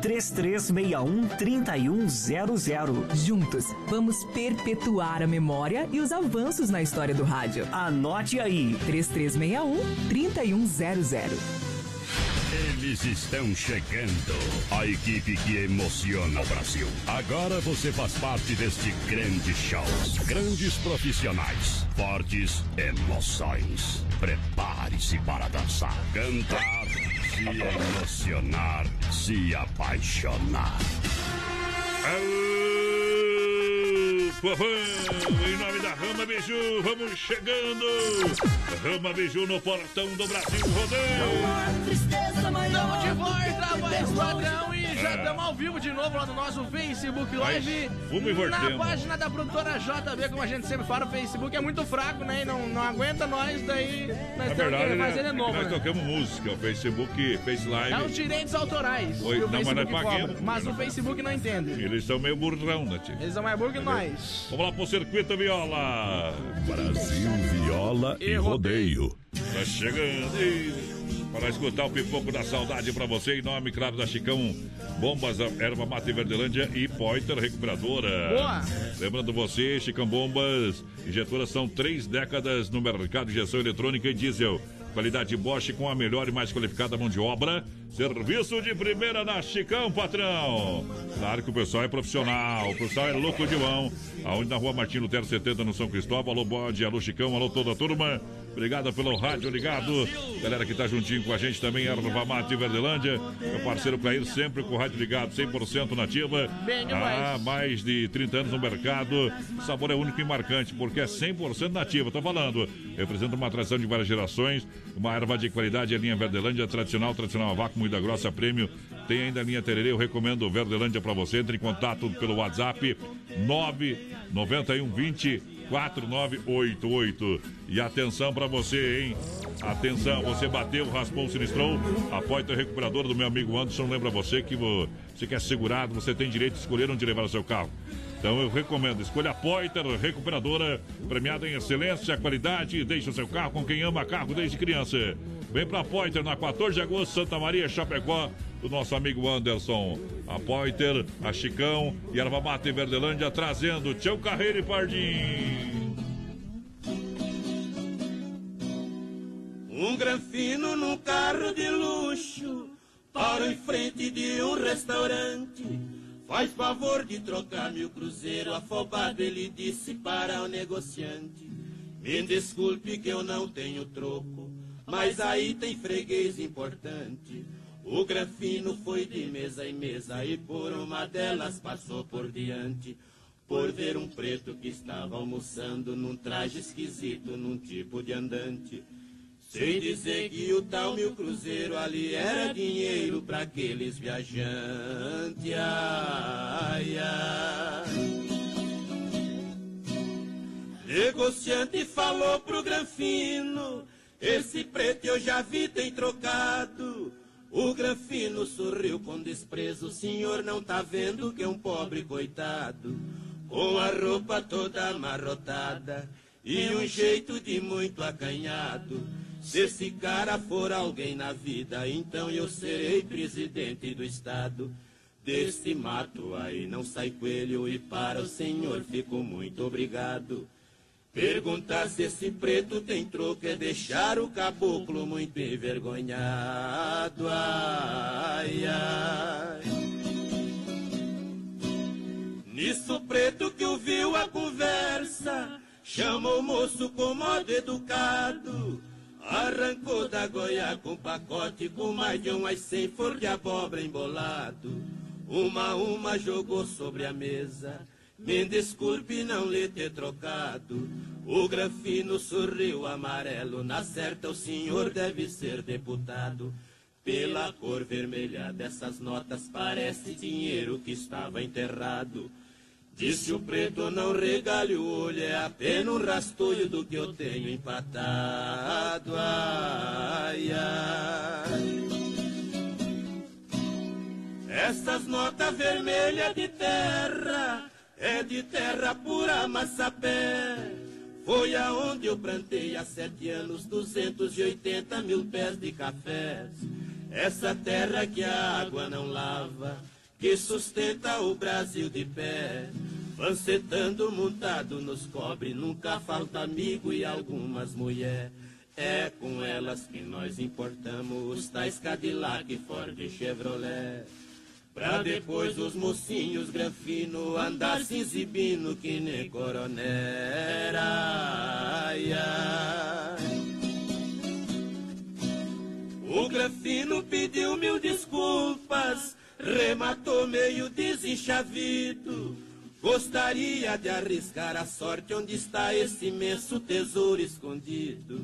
3361 3100. Juntos, vamos perpetuar a memória e os avanços na história do rádio. Anote aí: 3361 3100. Eles estão chegando. A equipe que emociona o Brasil. Agora você faz parte deste grande show. Grandes profissionais, fortes emoções. Prepare-se para dançar, cantar, se emocionar, se apaixonar. Povão, em nome da Rama Biju, vamos chegando. Rama Biju no portão do Brasil Rodeio. Volta, voz padrão, e já estamos ao vivo de novo lá no nosso Facebook Live. Vamos e na página da produtora JB, como a gente sempre fala, o Facebook é muito fraco, né? E não, não aguenta nós, daí nós Na temos verdade, que né, fazer de novo. nós né? tocamos música, o Facebook, Face Live. É os direitos autorais. Oi, que o não, mas nós Facebook paguemos. cobra, mas o Facebook não entende. Eles são meio burrão, né, tio? Eles são mais burros que nós. Vamos lá pro circuito viola. Brasil Viola e Rodeio. Tá chegando. E- para escutar o pipoco da saudade para você. Em nome, claro, da Chicão Bombas, Erva Mata e Verdelândia e Pointer Recuperadora. Boa! Lembrando você, Chicão Bombas, injetoras são três décadas no mercado de injeção eletrônica e diesel. Qualidade Bosch com a melhor e mais qualificada mão de obra. Serviço de primeira na Chicão, patrão. Claro que o pessoal é profissional, o pessoal é louco de mão. Aonde na rua Martin Lutero 70, no São Cristóvão. Alô, bode, alô, Chicão, alô, toda a turma. Obrigado pelo rádio ligado. Galera que tá juntinho com a gente também, Erva Mate Verdelândia. Meu parceiro Clair, sempre com o rádio ligado, 100% nativa. Há mais de 30 anos no mercado. O sabor é único e marcante, porque é 100% nativa. Tô falando. Representa uma tradição de várias gerações. Uma erva de qualidade, a linha Verdelândia, tradicional, tradicional a vácuo, muita grossa, prêmio. Tem ainda a linha Tererê, eu recomendo o Verdelândia para você. Entre em contato pelo WhatsApp 99120 4988. E atenção para você, hein? Atenção, você bateu, raspou, sinistrou. A Poitra Recuperadora do meu amigo Anderson lembra você que você quer segurado, você tem direito de escolher onde levar o seu carro. Então eu recomendo, escolha a Poiter Recuperadora, premiada em excelência, qualidade, deixe o seu carro com quem ama carro desde criança. Vem pra Poiter na 14 de agosto, Santa Maria, Chapecó, do nosso amigo Anderson. A Poiter, a Chicão e Erva Mata em Verdelândia trazendo Tchau Carreiro e Pardim. Um granfino num carro de luxo para em frente de um restaurante. Faz favor de trocar meu cruzeiro, afobado ele disse para o negociante. Me desculpe que eu não tenho troco, mas aí tem freguês importante. O granfino foi de mesa em mesa e por uma delas passou por diante. Por ver um preto que estava almoçando num traje esquisito, num tipo de andante. Sem dizer que o tal mil cruzeiro ali era dinheiro para aqueles viajantes. Ai, ai. Negociante falou pro Granfino: Esse preto eu já vi tem trocado. O Granfino sorriu com desprezo: O senhor não tá vendo que é um pobre coitado? Com a roupa toda amarrotada e um jeito de muito acanhado. Se esse cara for alguém na vida, então eu serei presidente do estado. Deste mato aí não sai coelho e para o senhor fico muito obrigado. Perguntar se esse preto tem troco é deixar o caboclo muito envergonhado. Ai, ai. Nisso o preto que ouviu a conversa, chamou o moço com modo educado. Arrancou da goia com pacote com mais de umas cem flor de abóbora embolado. Uma a uma jogou sobre a mesa. Me desculpe não lhe ter trocado. O grafino sorriu amarelo. Na certa o senhor deve ser deputado. Pela cor vermelha dessas notas parece dinheiro que estava enterrado. Disse o preto, não regale o olho, é apenas um rastolho do que eu tenho empatado. Ai, ai. Essas notas vermelhas de terra, é de terra pura massapé. Foi aonde eu plantei há sete anos 280 mil pés de cafés. Essa terra que a água não lava, que sustenta o Brasil de pé. Pancetando montado nos cobre, nunca falta amigo e algumas mulher. É com elas que nós importamos os tais Cadillac, Ford e Chevrolet. Pra depois os mocinhos granfino andar se exibindo que nem ai. O grafino pediu mil desculpas, rematou meio desenchavido. Gostaria de arriscar a sorte onde está esse imenso tesouro escondido.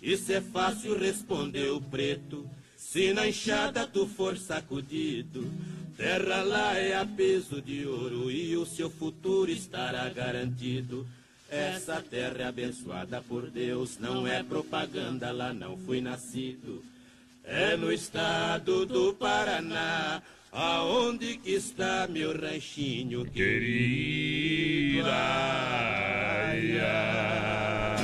Isso é fácil, respondeu o preto. Se na enxada tu for sacudido, terra lá é a peso de ouro e o seu futuro estará garantido. Essa terra é abençoada por Deus, não é propaganda, lá não fui nascido. É no estado do Paraná, aonde que está meu ranchinho. Ai, ai.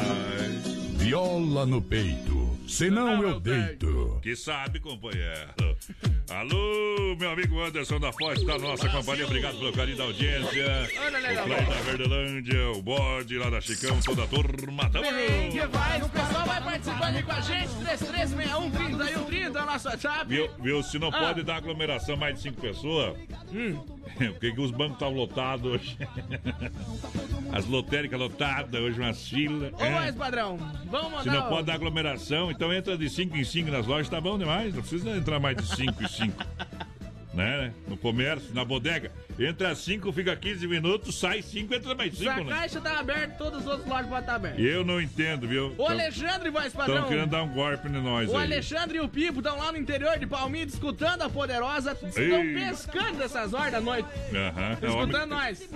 Viola no peito, senão eu deito. Que sabe, companheiro. Alô, meu amigo Anderson da Foz, da nossa companhia. Obrigado pelo carinho da audiência. O Play da Verdelândia, o bode lá da Chicão, toda a turma. Tamo vai, o pessoal vai participando com a gente. 3361 3130 é o nosso WhatsApp. Viu, viu, se não Ah. pode dar aglomeração mais de cinco pessoas, Hum. por que, os bancos estão lotados hoje? As lotéricas lotadas, hoje umas filas. Ô, mais padrão, vamos mandar. Se não pode dar aglomeração, então entra de 5 em 5 nas lojas, tá bom demais. Não precisa entrar mais de 5 em 5. Né? No comércio, na bodega. Entra 5, fica 15 minutos, sai 5, entra mais Se a 5, né? caixa tá aberta, todos os outros lojas podem estar abertos. Eu não entendo, viu? O Alexandre, voz padrão. Estão querendo dar um golpe em nós O aí. Alexandre e o Pipo estão lá no interior de Palmeiras escutando a Poderosa. Estão pescando dessas horas da noite. Aham, é Escutando homem. nós.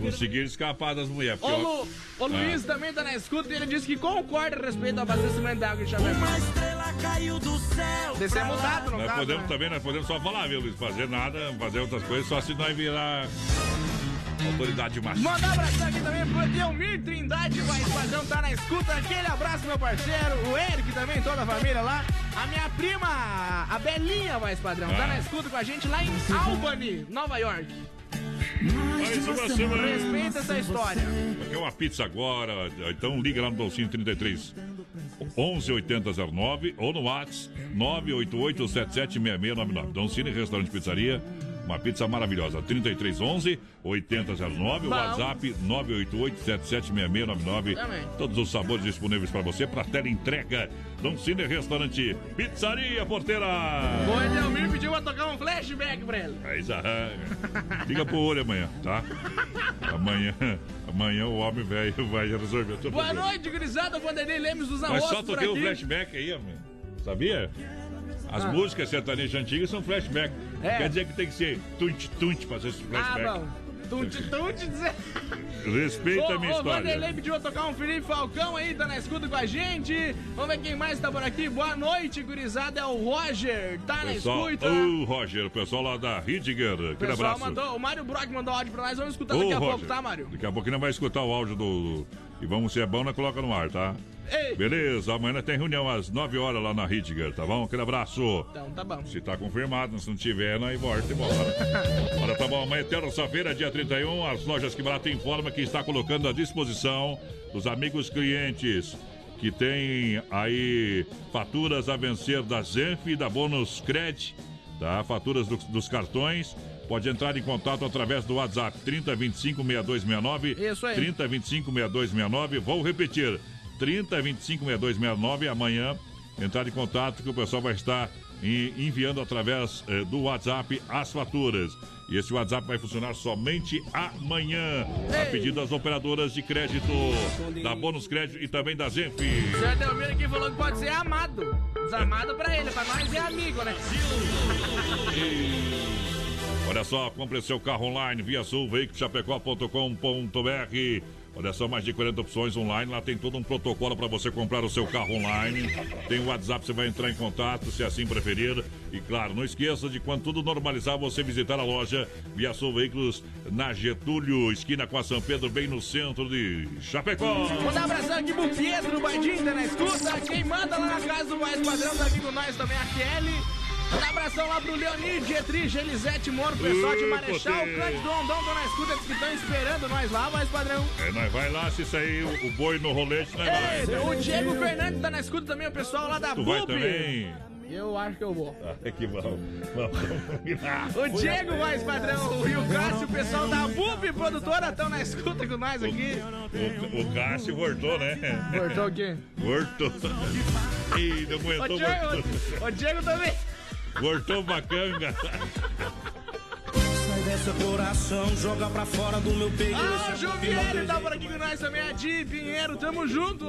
Conseguiram escapar das mulheres. O, Lu, o Luiz ah, também tá na escuta e ele disse que concorda a respeito do abastecimento d'água em Chapecó. Uma estrela caiu do céu. Desse é mudado, no Nós caso, podemos né? também, nós podemos só falar, viu, Luiz? Fazer nada, fazer outras coisas, só se nós virar autoridade máxima. Mandar um abraço aqui também pro Edelmir Trindade, vai padrão, tá na escuta. Aquele abraço, meu parceiro. O Eric também, toda a família lá. A minha prima, a Belinha, vai padrão, tá Ah. na escuta com a gente lá em Albany, Nova York. Mais uma semana. Respeita essa história. Quer uma pizza agora? Então liga lá no Dolcinho 33 118009 ou no WhatsApp 988776699. Dolcine Restaurante Pizzaria. Uma pizza maravilhosa. 3311 8009, o Bom. WhatsApp 988776699. Também. Todos os sabores disponíveis para você para tela entrega. Dolcine Restaurante Pizzaria Porteira. O Edelmir pediu pra tocar um flashback pra ele. Aí já. Liga pro olho amanhã, tá? Amanhã, amanhã o homem velho vai resolver tudo. Boa noite, gurizada. Vanderlei Lemes dos Mas Arroz só por toquei o flashback aí, homem. Sabia? As Ah. músicas sertanejas antigas são flashback. É. Quer dizer que tem que ser tunt-tunt pra fazer esse Ah, flashback. bom. Tunte, tunte, dizer. Respeita Ô, a minha ô, história. Vanderlei pediu tocar um Felipe Falcão aí, tá na escuta com a gente. Vamos ver quem mais tá por aqui. Boa noite, gurizada. É o Roger, tá na Pessoal, escuta. ô Roger, o pessoal lá da Ridger, O aquele pessoal abraço. mandou, o Mário Brock mandou áudio pra nós. Vamos escutar Ô, daqui a Roger, pouco, tá, Mário? Daqui a pouquinho nós vai escutar o áudio do. E vamos, se é bom, nós coloca no ar, tá? Ei. Beleza, amanhã tem reunião às 9 horas lá na Ridger, tá bom? Aquele abraço. Então tá bom. Se tá confirmado, se não tiver, nós volta e bora. Olha, tá bom, amanhã, terça-feira, dia 31, as lojas que barato informa que está colocando à disposição dos amigos clientes que tem aí faturas a vencer da Zenf e da Bônus Cred, tá? Faturas do- dos cartões. Pode entrar em contato através do WhatsApp 3025 6269. Isso aí. 3025 6269. Vou repetir. 3025 6269. Amanhã entrar em contato que o pessoal vai estar enviando através eh, do WhatsApp as faturas. E esse WhatsApp vai funcionar somente amanhã. A pedido das operadoras de crédito, da Bônus Crédito e também da Zenf. O senhor Delmiro aqui falou que pode ser amado. Desamado pra ele, pra nós é amigo, né? Olha só, compre seu carro online via sulveicochapecó.com.br. Olha só, mais de 40 opções online. Lá tem todo um protocolo para você comprar o seu carro online. Tem o WhatsApp, você vai entrar em contato, se assim preferir. E claro, não esqueça de quando tudo normalizar, você visitar a loja Via Sul Veículos na Getúlio, esquina com a São Pedro, bem no centro de Chapecó. Mandar um abração aqui pro Pedro Badinho, tá na escuta. Quem manda lá na casa do mais padrão aqui com nós também, a Kelly. Um abração lá pro Leonir, Dietrich, Elisete Moro, pessoal de Marechal. Cândido Rondon, tão na escuta, eles que estão esperando nós lá, mais padrão. É, nós vai lá, se sair o, o boi no rolete, nós vai. Ei, o Diego Fernandes tá na escuta também, o pessoal lá da Tu vai também? Eu acho que eu vou. Ah, que bom. O Diego mais padrão e o Cássio, o pessoal da BUP produtora, estão na escuta com nós aqui. O, o Cássio voltou, né? Voltou o quê? Voltou. Ih, não O aguentou. Diego, o, o Diego também. Voltou bacanga. Sai dessa coração, joga pra fora do meu peito. Ah, o Juvieri tá por aqui com nós também, a Di Pinheiro, tamo junto.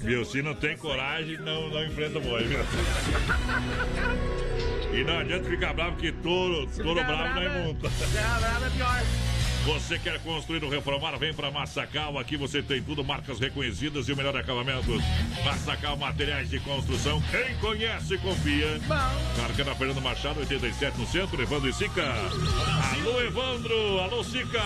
Viu, se não tem coragem, não, não enfrenta o boi, viu? E não adianta ficar bravo, porque touro, touro bravo não é é- monta. Ficar bravo é pior. Você quer construir ou reformar? Vem para Massacal. Aqui você tem tudo, marcas reconhecidas e o melhor acabamento. Massacal Materiais de Construção. Quem conhece, confia. Marca na Fernando Machado, 87 no centro, Evandro e Sica. Alô, Evandro. Alô, Sica.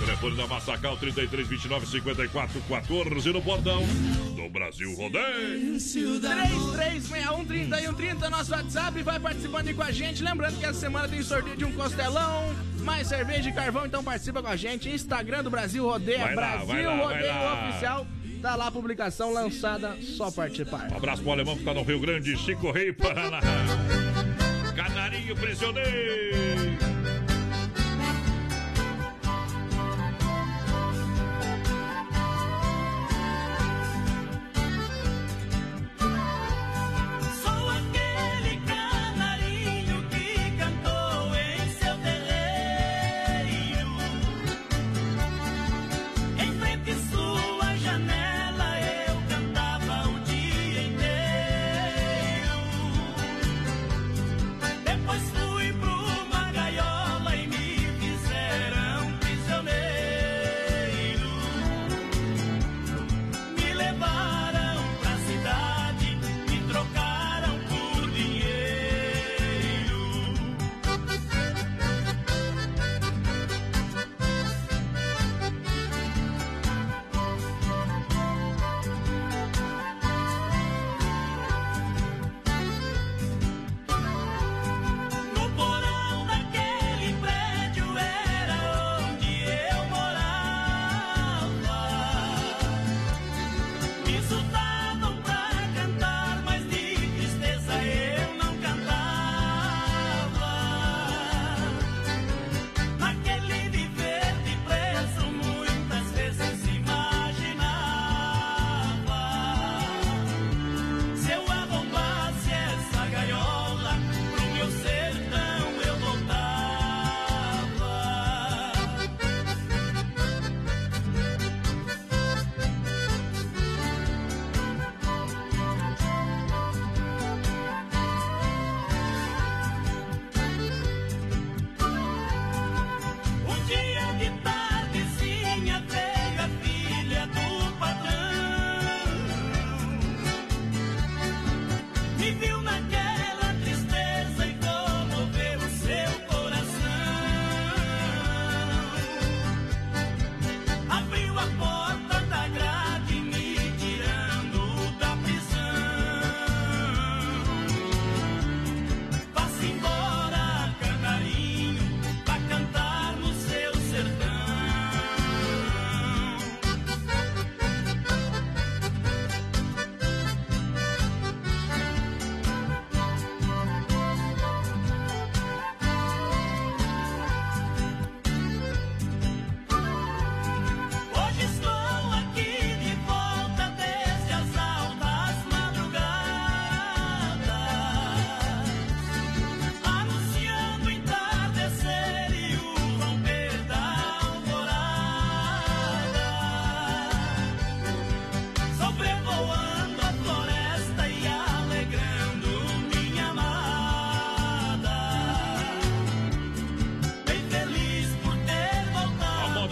Telefone da Massacal, 33 29 54 14 no bordão do Brasil Rodeio. 33613130, nosso WhatsApp, vai participando aí com a gente. Lembrando que essa semana tem sorteio de um costelão, mais cerveja e carvão, então participa com a gente. Instagram do Brasil Rodeio, Vai Brasil lá, Rodeio lá. Oficial. Tá lá a publicação lançada, só participar. Um abraço pro alemão que tá no Rio Grande, Chico Rei, Paraná. Canarinho prisioneiro.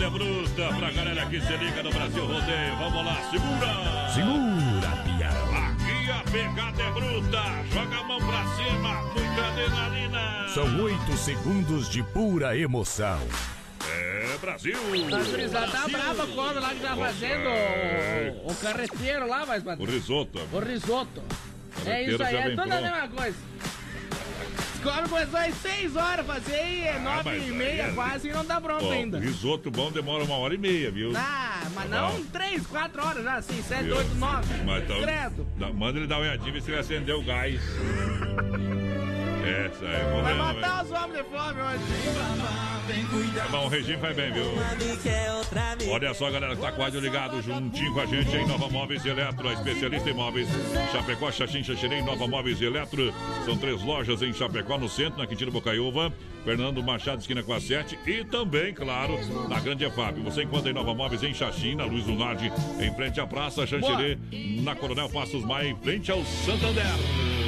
Moda é bruta pra galera que se liga no Brasil Rodeio. Vamos lá, segura! Segura, pião. Aqui a pegada é bruta. Joga a mão pra cima, muita adrenalina. São oito segundos de pura emoção. É Brasil! Gurizada tá brava quando lá que tá fazendo o, o carreteiro lá, mas O risoto. O risoto. É isso aí, é toda a mesma coisa. Come começou às 6 horas fazer e é 9 Ah, mas e meia é- quase e não tá pronto Ó, ainda. risoto bom demora uma hora e meia, viu? Ah, mas Tá não bom. 3, 4 horas já, assim, 7, Viu? 8, 9. Mas então, Credo. dá- manda ele dar uma olhadinha e se ele acendeu o gás. É, isso aí. Vamos Vai matar os homens de fome hoje. Tá bom, o regime vai bem, viu? Olha só, galera, que tá quase ligado juntinho com a gente em Nova Móveis e Eletro, a especialista em móveis. Chapecó, Xaxim, Xaxirém, Nova Móveis e Eletro. São três lojas em Chapecó, no centro, na Quintino Bocaiúva, Fernando Machado, esquina com a 7 e também, claro, na Grande EFAP. Você encontra em Nova Móveis em Xaxim, na Luz Lunardi, em frente à Praça Xanxerê, na Coronel Passos Maia, em frente ao Santander.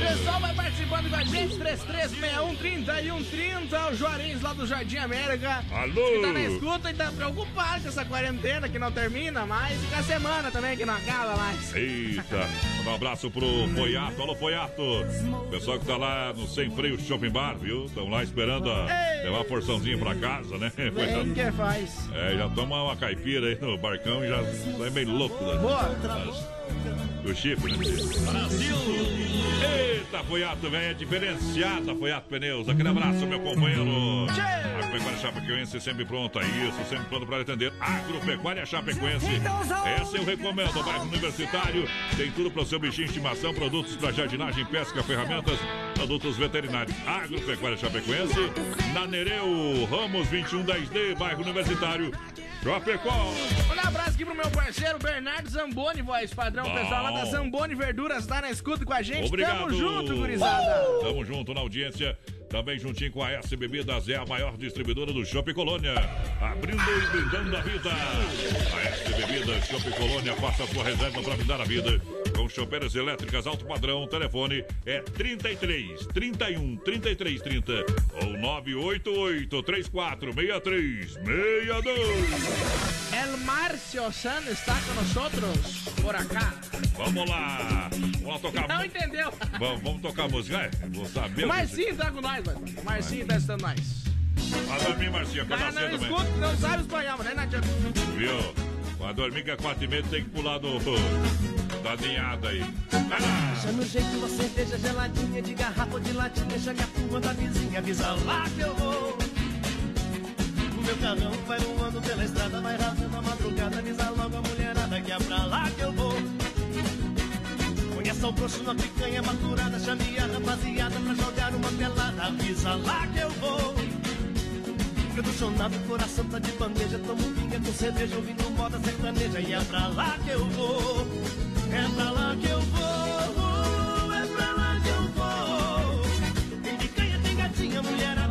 Pessoal vai participando com a gente, 3361-3130, o Juarez lá do Jardim América. Alô? Que tá na escuta e tá preocupado com essa quarentena que não termina mais e com a semana também que não acaba mais. Eita, um abraço pro Foiato. Alô, Foiato. Pessoal que tá lá no Sem Freio Shopping Bar, viu? Estão lá esperando a, levar a porçãozinha pra casa, né? Vem que faz. É, já toma uma caipira aí no barcão e já sai meio louco. Né? Boa. Do chifre, né? Brasil! Eita, Foiato, velho, é diferenciada, Foiato Pneus. Aquele abraço, meu companheiro. Agropecuária Chapecoense sempre pronta, isso, sempre pronto para atender. Agropecuária Chapecoense. Essa eu recomendo, bairro universitário. Tem tudo para o seu bichinho de estimação, produtos para jardinagem, pesca, ferramentas, produtos veterinários. Agropecuária Chapecoense, na Nereu, Ramos 2110D, bairro universitário. Chapecó. Um abraço aqui pro meu parceiro Bernardo Zamboni, voz padrão. O pessoal lá da Zamboni Verduras tá na escuta com a gente. Obrigado. Tamo junto, gurizada. Tamo junto na audiência. Também juntinho com a S Bebidas, é a maior distribuidora do Shopping Colônia. Abrindo e brindando a vida. A S Bebidas, Shopping Colônia, faça a sua reserva para brindar a vida. Com chopeiras elétricas alto padrão, o telefone é 33 31 33 30 ou 988 34 63 62. El Marcio San está com nosotros por acá. Vamos lá. Vamos tocar Não mu- entendeu? Vamos, vamos tocar música? É, vou saber. O Marcinho tá com nós, mano. O Marcinho tá estando nós. Vai dormir, Marcinho, acorda cara não cedo, escuta, também. não sabe espanhol, mas não adianta. Viu? Pra dormir que é quatro e meia tem que pular do, da ninhada aí. Vai lá. Deixa no jeito uma cerveja geladinha de garrafa ou de latinha, chame a turma da vizinha, avisa lá que eu vou. O meu carrão vai voando pela estrada, vai rasgando a madrugada, avisa logo a mulherada que é pra lá que eu vou. Conheça o broxo na picanha maturada, chame a rapaziada pra jogar uma pelada, avisa lá que eu vou. Reducionado, coração tá de bandeja, tomo pinga com cerveja, ouvindo moda sertaneja, e é pra lá que eu vou. É pra lá que eu vou, é pra lá que eu vou. Tem picanha, tem gatinha, mulherada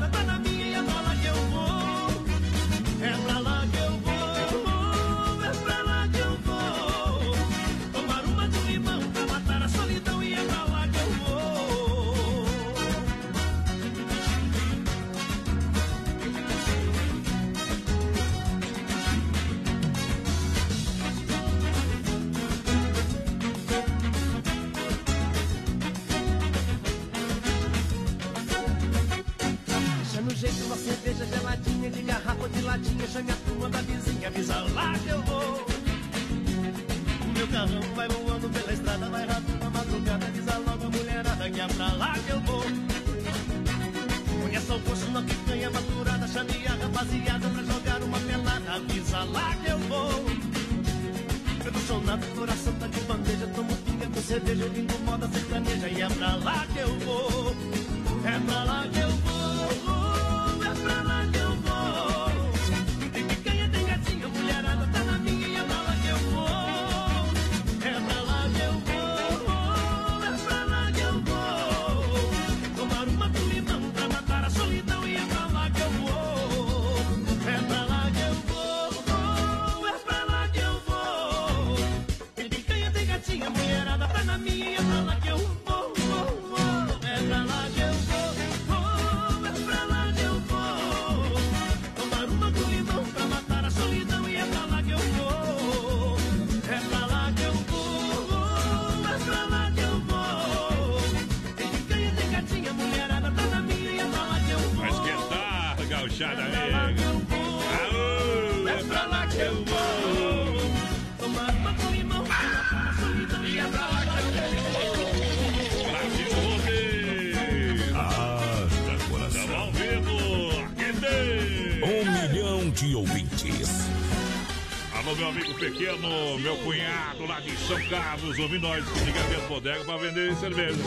cerveja.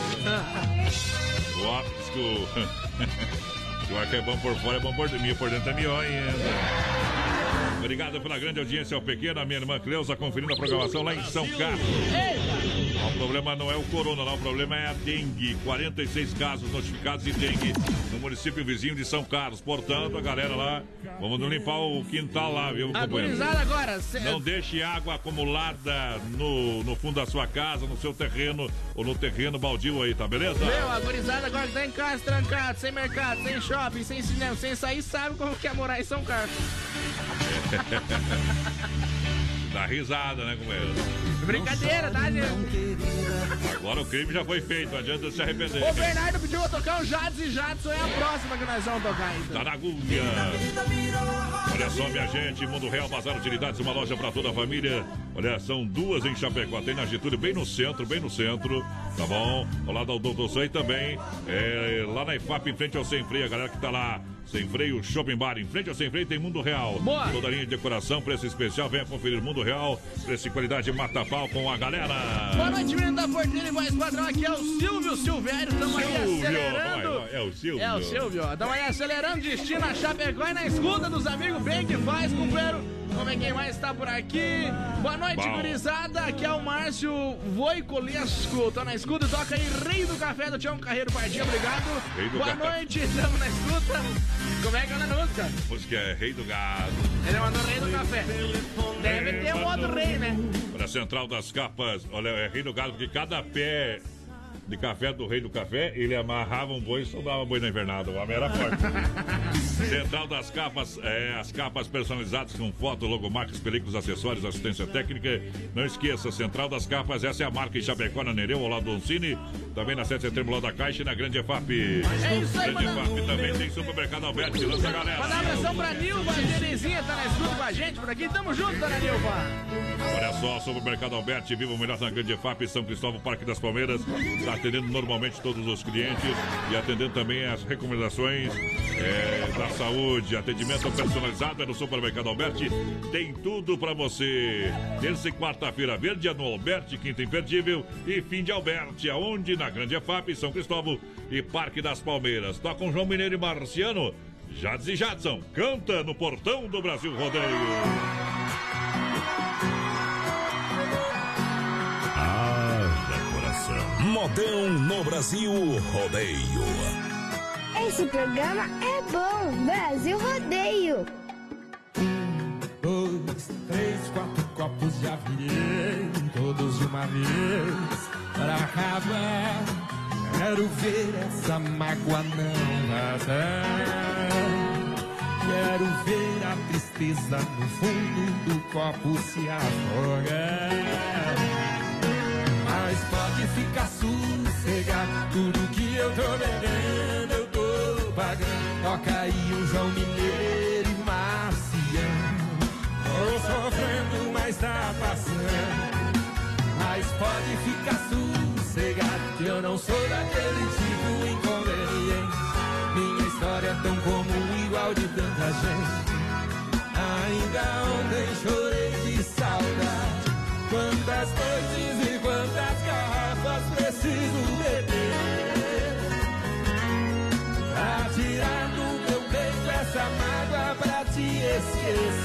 O óbvio que o, o é bom por fora, é bom por dentro, por dentro é melhor ainda. Obrigado pela grande audiência ao pequeno, a minha irmã Cleusa conferindo a programação lá em São Carlos. O problema não é o corona, não. O problema é a dengue. 46 casos notificados de dengue no município vizinho de São Carlos. Portanto, a galera lá, vamos limpar o quintal lá, viu, companheiro? Agorizada agora. cê- Não deixe água acumulada no, no fundo da sua casa, no seu terreno ou no terreno baldio aí, tá beleza? Meu, a gurizada agora que tá em casa, trancado, sem mercado, sem shopping, sem cinema, sem sair, sabe como que é morar em São Carlos. Dá risada, né, companheiro? Brincadeira, tá, gente? Agora o crime já foi feito, não adianta se arrepender. O Bernardo pediu pra tocar o Jades e Jadson é a próxima que nós vamos tocar, então. Tá na agulha. Olha só, minha gente, Mundo Real Bazar Utilidades, uma loja pra toda a família. Olha, são duas em Chapecó. Tem na Getúlio, bem no centro, bem no centro. Tá bom? Ao lado do Doutor Zay também. É, lá na IFAP, em frente ao Sem Freio, a galera que tá lá. Sem Freio, Shopping Bar, em frente ao Sem Freio tem Mundo Real. Boa. Toda linha de decoração, preço especial. Venha conferir Mundo Real. Preço e qualidade mata pau com a galera. Boa noite, menino da Porteira e voz padrão. Aqui é o Silvio Silvério. Estamos aí Silvio, acelerando. vai, vai, é o Silvio. É o Silvio. Estamos aí acelerando destino a Chapecó e na escuta dos amigos bem que faz, companheiro. Vamos ver quem mais está por aqui. Boa noite, Bom. gurizada. Aqui é o Márcio Voicolesco. Tô na escuta e toca aí Rei do Café do Tião Carreiro Pardinho. Obrigado. Rei do Boa Café. noite, estamos na escuta. Como é que é a música? A música é Rei do Gado. Ele mandou Rei do Café. Deve ter um outro rei, né? Olha, Central das Capas, olha, é Rei do Gado, porque cada pé de café do Rei do Café, ele amarrava um boi e soldava boi na invernada. O homem era forte. Central das Capas, é, as capas personalizadas com foto, logomarcas, películas, acessórios, assistência técnica. Não esqueça, Central das Capas, essa é a marca em Chapecó, na Nereu, ao lado do Oncine. Também na 7 de setembro, lá da Caixa e na Grande EFAP. É isso aí, Grande EFAP também tem supermercado Alberto, que lança a galera. Mandar abração pra Nilva, a Terezinha tá na escuta com a gente por aqui. Tamo junto, dona Nilva. Olha só, Supermercado Alberti, viva o melhor na Grande FAP, São Cristóvão, Parque das Palmeiras. Está atendendo normalmente todos os clientes e atendendo também as recomendações é, da saúde. Atendimento personalizado é no Supermercado Alberti. Tem tudo para você. Terça e quarta-feira verde é no Alberti, quinta imperdível e fim de Alberti, aonde? Na Grande FAP, São Cristóvão e Parque das Palmeiras. Tá com João Mineiro e Marciano. Jades e Jadson, canta no portão do Brasil Rodeio. Modão no Brasil Rodeio. Esse programa é bom. Brasil Rodeio. Dois, três, quatro copos já virei, todos de uma vez, para acabar. Quero ver essa mágoa não vazar. Quero ver a tristeza no fundo do copo se afogar. Mas pode ficar sossegado, tudo que eu tô bebendo eu tô pagando. Toca aí o João Mineiro e Marciano. Tô sofrendo, mas tá passando. Mas pode ficar sossegado, que eu não sou daquele tipo inconveniente. Minha história é tão comum, esquecer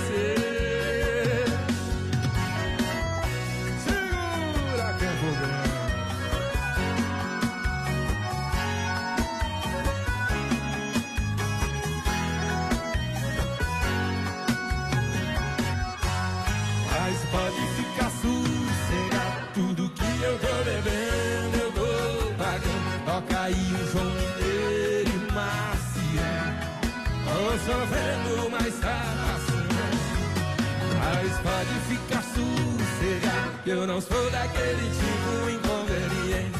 pode ficar sossegado. Eu não sou daquele tipo inconveniente.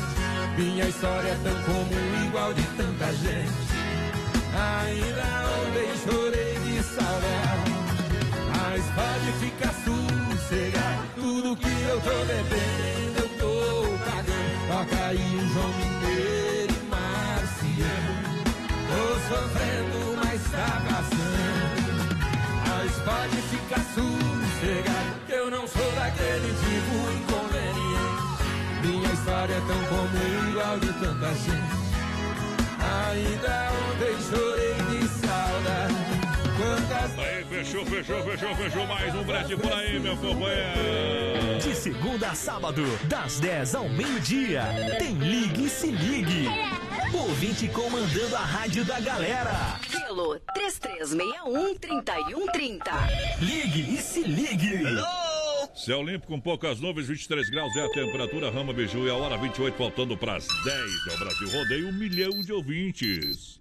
Minha história é tão comum, igual de tanta gente. Ainda ontem chorei de saudade. Mas pode ficar sossegado. Tudo que eu tô bebendo eu tô pagando. Toca aí o João Mineiro e Marciano. Tô sofrendo, mas tá passando. Mas pode ficar sossegado Que eu não sou daquele tipo inconveniente Minha história é tão comum, igual de tanta gente Ainda ontem chorei de saudade. Aí, fechou, fechou, fechou, fechou. Mais um brete por aí, meu companheiro. De segunda a sábado, das 10 ao meio-dia, tem Ligue e Se Ligue. Ouvinte comandando a rádio da galera. Pelo 3361-3130. Ligue e Se Ligue. Céu limpo com poucas nuvens, 23 graus é a temperatura. Rama Biju e a hora 28, faltando para as 10. É o Brasil Rodeio, um milhão de ouvintes.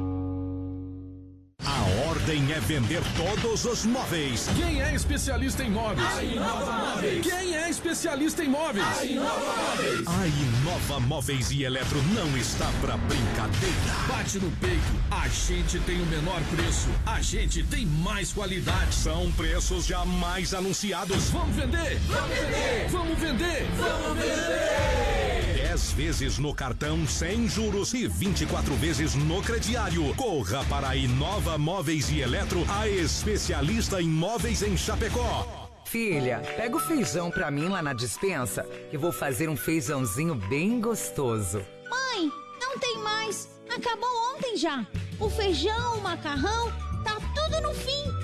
A ordem é vender todos os móveis. Quem é especialista em móveis? A Inova Móveis. Quem é especialista em móveis? A Inova Móveis. A Inova Móveis e Eletro não está pra brincadeira. Bate no peito, a gente tem o menor preço, a gente tem mais qualidade. São preços jamais anunciados. Vamos vender! Vamos vender! Vamos vender! Vamos vender! 10 vezes no cartão sem juros e 24 vezes no crediário. Corra para a Inova Móveis e Eletro, a especialista em móveis em Chapecó. Filha, pega o feijão pra mim lá na dispensa, que vou fazer um feijãozinho bem gostoso. Mãe, não tem mais. Acabou ontem já. O feijão, o macarrão, tá tudo no fim.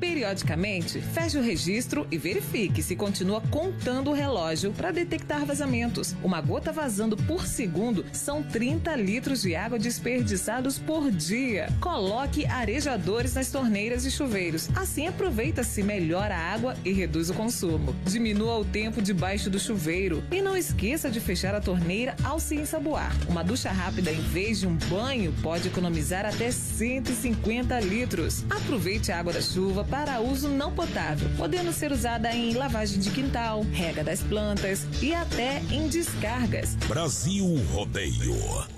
Periodicamente, feche o registro e verifique se continua contando o relógio para detectar vazamentos. Uma gota vazando por segundo são 30 litros de água desperdiçados por dia. Coloque arejadores nas torneiras e chuveiros. Assim aproveita-se melhor a água e reduz o consumo. Diminua o tempo debaixo do chuveiro e não esqueça de fechar a torneira ao se ensaboar. Uma ducha rápida em vez de um banho pode economizar até 150 litros. Aproveite a água da chuva para uso não potável, podendo ser usada em lavagem de quintal, rega das plantas e até em descargas. Brasil Rodeio.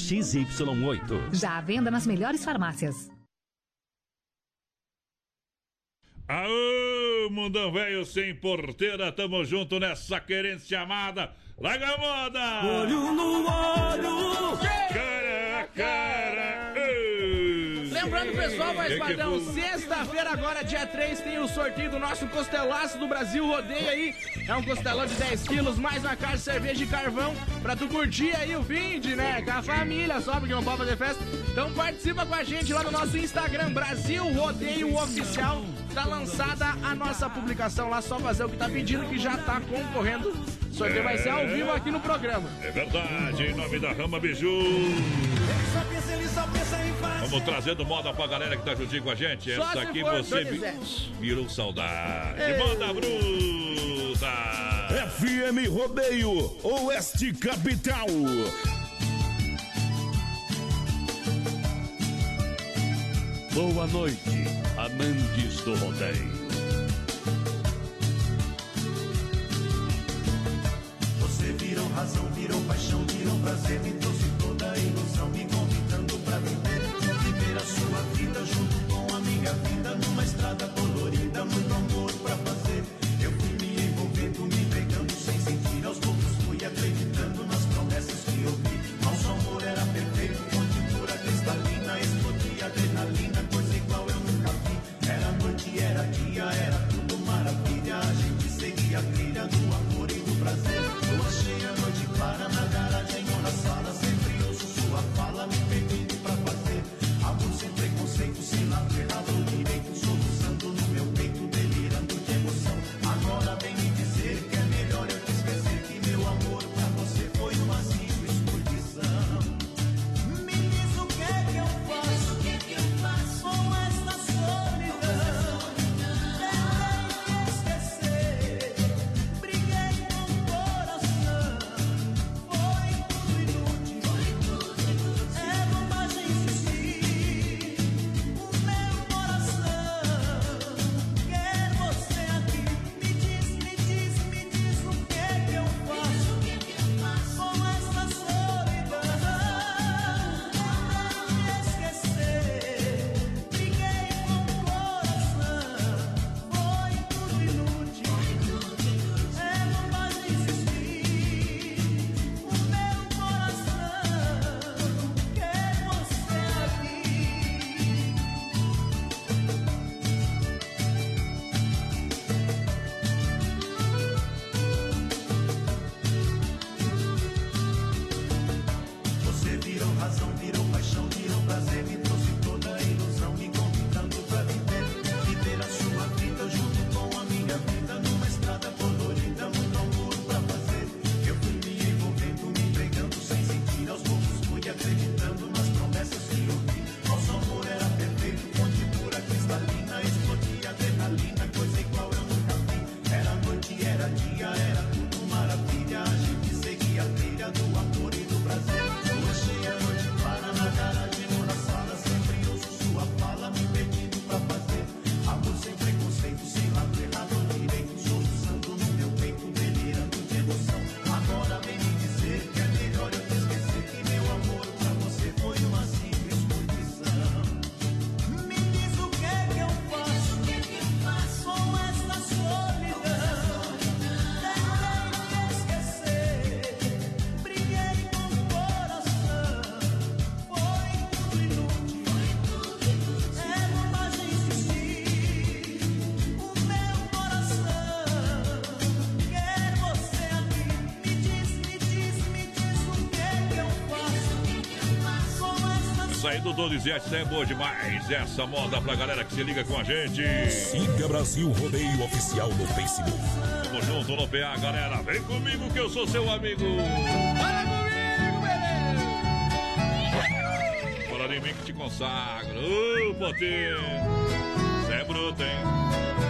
XY8. Já à venda nas melhores farmácias. Aô, mundão velho sem porteira, tamo junto nessa querência amada. Larga a moda! Olho no olho! Cara a cara! Pessoal, mais padrão, sexta-feira, agora, dia 3, tem o sorteio do nosso costelaço do Brasil Rodeio aí. É um costelão de 10 quilos, mais uma caixa de cerveja e carvão, pra tu curtir aí o vinde, né? Com a família só, porque não pode fazer festa. Então participa com a gente lá no nosso Instagram, Brasil Rodeio Oficial. Tá lançada a nossa publicação lá, só fazer o que tá pedindo, que já tá concorrendo. O sorteio vai ser ao vivo aqui no programa. É verdade, em nome da Rama Biju. Só pensa, ele só pensa. Vamos trazendo moda pra galera que tá juntinho com a gente. Só Essa aqui você vi- virou saudade. Ei. Moda bruta. FM Rodeio, Oeste Capital. Boa noite, amantes do rodeio. Você virou razão, virou paixão, virou prazer, me trouxe toda a ilusão, me convidando junto com a minha vida, numa estrada colorida, muito amor pra fazer. Eu fui me envolvendo, me entregando sem sentir, aí do Donizete é boa demais. Essa moda pra galera que se liga com a gente. Siga Brasil Rodeio Oficial no Facebook. Tamo junto no PA, galera. Vem comigo que eu sou seu amigo. Fala comigo, bebê! Fala em mim que te consagro. Ô, potinho. Cê é bruto, hein?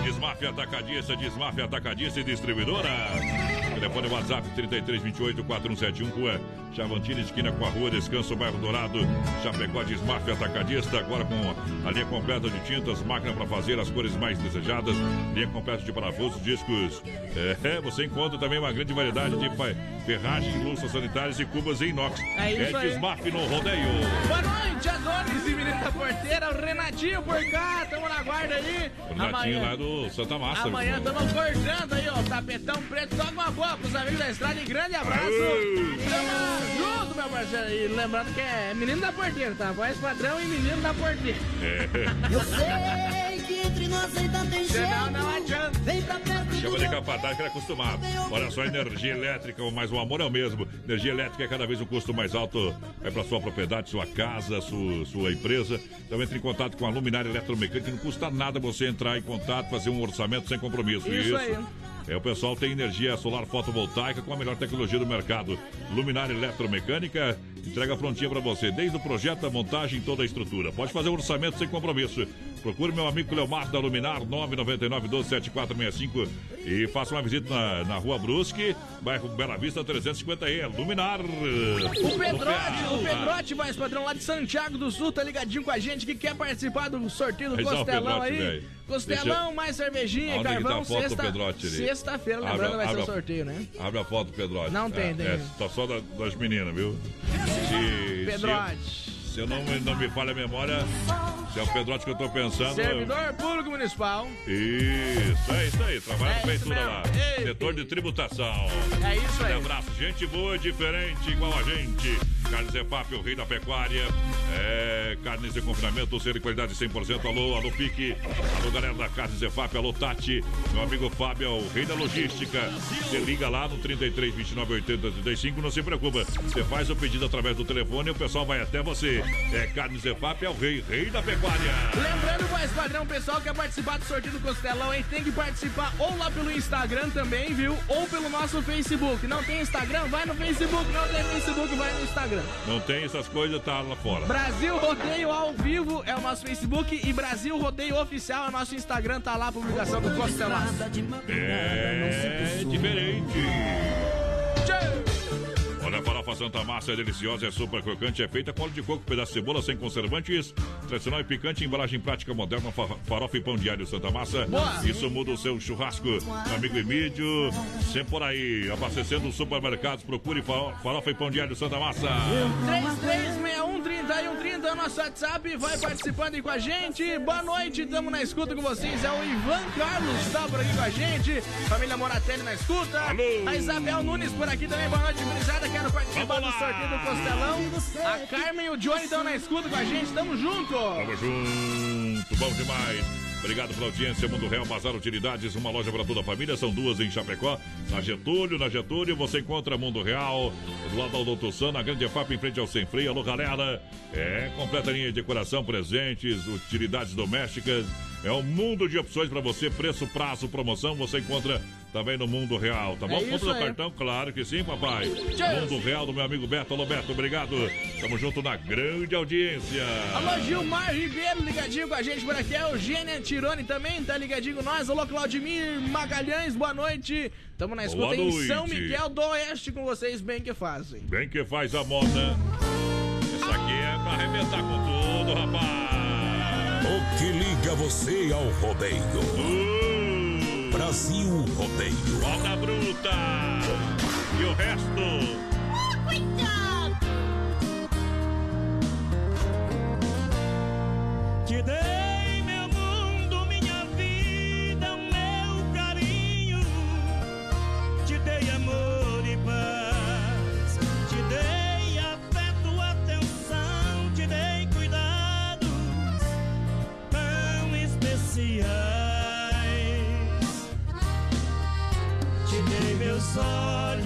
Desmafia Atacadista, Desmafia Atacadista e Distribuidora. Telefone WhatsApp 3328 4171, Rua Chavantina, esquina com a Rua Descanso, bairro Dourado. Chapecó Desmafia Atacadista, agora com a linha completa de tintas, máquina para fazer as cores mais desejadas, linha completa de parafusos, discos. É, você encontra também uma grande variedade de ferragens, louças sanitárias e cubas em inox. É isso. Desmaf no rodeio. Boa noite, Adonis e menino da porteira, o Renatinho por cá, tamo na guarda aí. O Natinho lá do Santa Massa. Amanhã estamos cortando aí, ó, tapetão preto, só com a boa pros amigos da estrada e grande abraço. Aê! Tamo junto, meu parceiro. E lembrando que é menino da porteira, tá? Voz padrão e menino da porteira. É. Eu sei que entre nós ainda tem jeito. Não adianta. Vem pra perto Chama de capataz que ele é acostumado. Olha só, energia elétrica, mas o amor é o mesmo. Energia elétrica é cada vez um custo mais alto. Vai para sua propriedade, sua casa, sua, sua empresa. Então entre em contato com a Luminária Eletromecânica. Não custa nada você entrar em contato, fazer um orçamento sem compromisso. Isso aí. É, o pessoal tem energia solar fotovoltaica com a melhor tecnologia do mercado. Luminária Eletromecânica entrega prontinha para você, desde o projeto, a montagem toda a estrutura. Pode fazer um orçamento sem compromisso. Procure meu amigo Leomar da Luminar, 999 12 7465 E faça uma visita na, na Rua Brusque, bairro Bela Vista 350E, Luminar. O Pedrote, o Pedrote, mais padrão lá de Santiago do Sul, tá ligadinho com a gente que quer participar do sorteio do tá o Costelão Pedrote, aí. velho. Costelão, Deixa- mais cervejinha e Aonde é que tá carvão, a foto do sexta, Pedrote ali? sexta-feira, Abre- lembrando, vai ser o sorteio, né? Abre a foto do Pedrote. Não tem, é, tem. É, tá só da- das meninas, viu? Se, Pedrote. Se, se eu não, me- não me falha a memória, se é o Pedrote que eu tô pensando. Servidor Público Municipal. Isso, é isso aí. Trabalha É mesmo. lá. Ei. Setor de tributação. É isso aí. Um abraço. Gente boa, diferente, igual a gente. Carnes EFAP, o rei da pecuária. É, carnes de confinamento, ser de qualidade 100%. Alô, alô, Pique. Alô, galera da Carnes EFAP. Alô, Tati. Meu amigo Fábio, é o rei da logística. Você liga lá no 33 29 80 35. Não se preocupa. Você faz o pedido através do telefone e o pessoal vai até você. É Carnes EFAP, é o rei, rei da pecuária. Lembrando, voz padrão, pessoal que quer participar do sorteio do Costelão, hein? Tem que participar ou lá pelo Instagram também, viu? Ou pelo nosso Facebook. Não tem Instagram? Vai no Facebook. Não tem Facebook? Vai no Instagram. Não tem essas coisas, tá lá fora. Brasil Rodeio ao vivo é o nosso Facebook e Brasil Rodeio Oficial é o nosso Instagram. Tá lá a publicação do Costelão. É diferente. A farofa Santa Massa é deliciosa, é super crocante, é feita com óleo de coco, pedaço de cebola sem conservantes, tradicional e picante, embalagem prática moderna, fa- farofa e pão diário Santa Massa. Boa. Isso muda o seu churrasco. Amigo Emílio, sempre por aí, abastecendo os supermercados, procure faro- farofa e pão diário Santa Massa. 336130 é o nosso WhatsApp. Vai participando aí com a gente. Boa noite, estamos na escuta com vocês. É o Ivan Carlos, tá por aqui com a gente. Família Moratelli na escuta. A Isabel Nunes por aqui também. Boa noite, gurizada. Quero participar do sorteio do Costelão. A Carmen e o Johnny estão na escuta com a gente. Tamo junto. Tamo junto, bom demais. Obrigado pela audiência, Mundo Real Bazar Utilidades, uma loja para toda a família, são duas em Chapecó, na Getúlio, na Getúlio, você encontra Mundo Real, do lado do Doutor San, na Grande FAP, em frente ao Sem Freio, alô galera, é, completa linha de decoração, presentes, utilidades domésticas, é um mundo de opções para você, preço, prazo, promoção, você encontra também no Mundo Real, tá bom? É Compra o aí. cartão, claro que sim, papai. Tchau. Mundo Real do meu amigo Beto, alô Beto, obrigado, tamo junto na grande audiência. Alô, Gilmar Ribeiro, ligadinho com a gente por aqui. É o Gênia Tirone também, tá ligadinho com nós. Alô, Claudimir Magalhães, boa noite. Tamo na escuta Boa em noite. São Miguel do Oeste com vocês, bem que fazem. Bem que faz a moda. Isso aqui é pra arrebentar com tudo, rapaz. O que liga você ao rodeio? Brasil Rodeio. Roda bruta. E o resto. Te dei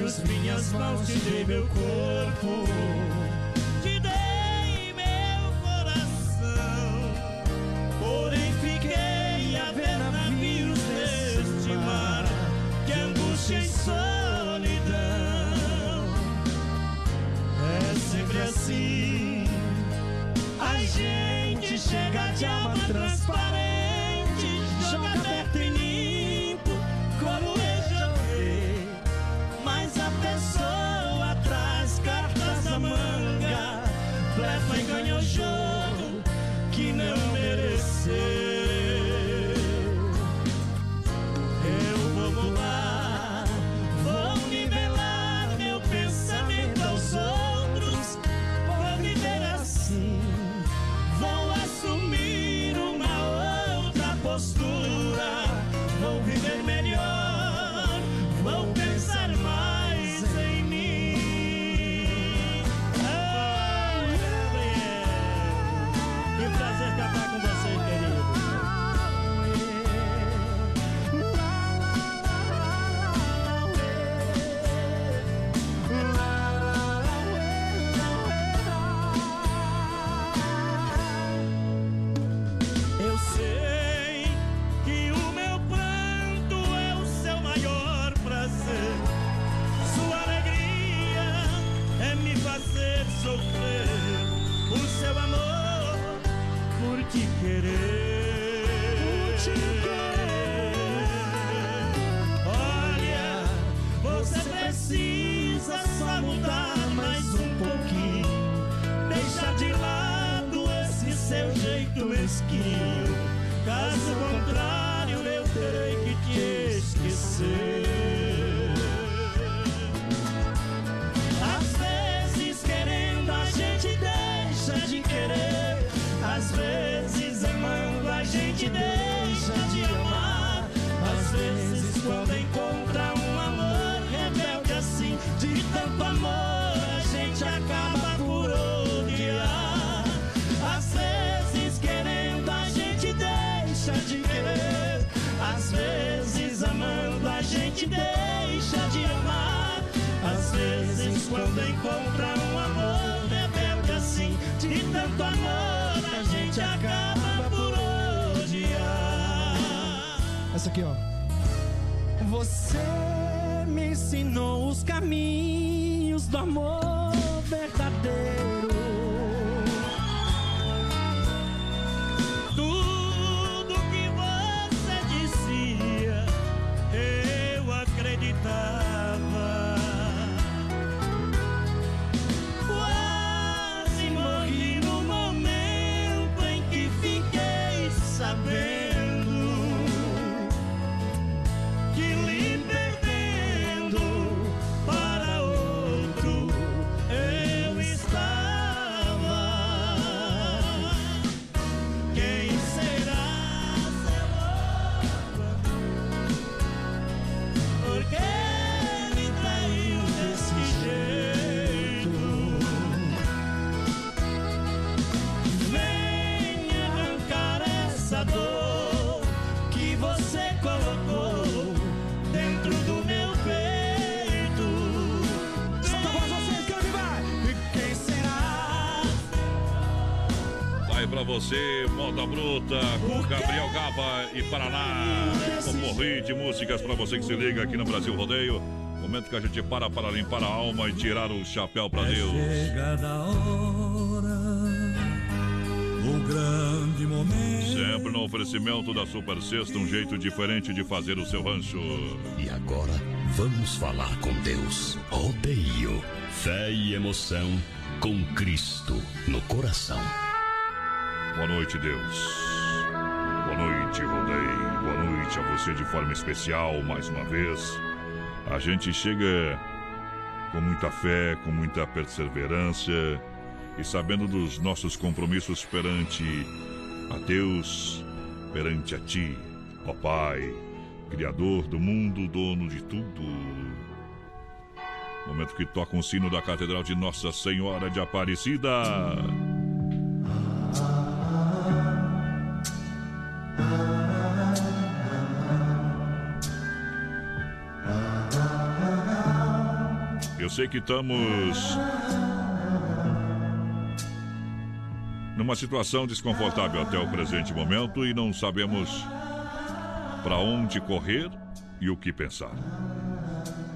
olhos, minhas mãos. Te dei meu corpo. Te dei meu coração. Porém fiquei a ver navios neste mar Que angústia e solidão É sempre assim A gente chega de alma transparente te querer. Por te querer. Olha, você precisa só mudar mais um pouquinho. deixar de lado esse seu jeito mesquinho. Caso contrário, eu terei que te esquecer. Deixa de amar. Às vezes, quando encontra um amor rebelde assim, de tanto amor, a gente acaba por odiar. Essa aqui, ó. Você me ensinou os caminhos do amor verdadeiro. Você, Moda Bruta, com Gabriel Gava e Paraná. Um porri de músicas pra você que se liga aqui no Brasil Rodeio. Momento que a gente para para limpar a alma e tirar o chapéu pra Deus. Chegada a hora, o grande momento. Sempre no oferecimento da Super Sexta, um jeito diferente de fazer o seu rancho. E agora, vamos falar com Deus. Rodeio, fé e emoção com Cristo no coração. Boa noite, Deus. Boa noite, Rodeio. Boa noite a você de forma especial, mais uma vez. A gente chega com muita fé, com muita perseverança e sabendo dos nossos compromissos perante a Deus, perante a Ti, ó Pai, Criador do mundo, dono de tudo. Momento que toca um sino da Catedral de Nossa Senhora de Aparecida. Eu sei que estamos numa situação desconfortável até o presente momento e não sabemos para onde correr e o que pensar.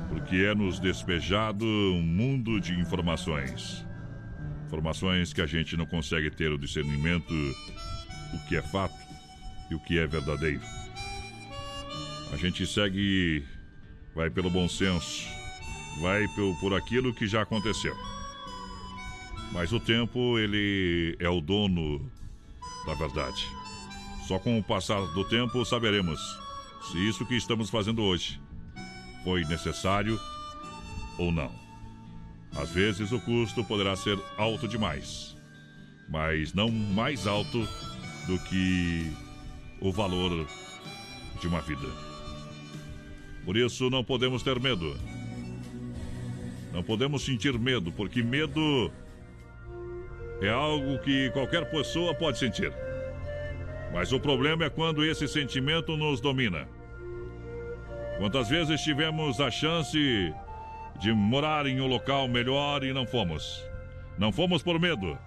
Porque é nos despejado um mundo de informações. Informações que a gente não consegue ter o discernimento o que é fato e o que é verdadeiro. A gente segue, vai pelo bom senso, vai por, por aquilo que já aconteceu. Mas o tempo, ele é o dono da verdade. Só com o passar do tempo saberemos se isso que estamos fazendo hoje foi necessário ou não. Às vezes o custo poderá ser alto demais, mas não mais alto do que o valor de uma vida. Por isso não podemos ter medo. Não podemos sentir medo, porque medo é algo que qualquer pessoa pode sentir. Mas o problema é quando esse sentimento nos domina. Quantas vezes tivemos a chance de morar em um local melhor e não fomos? Não fomos por medo.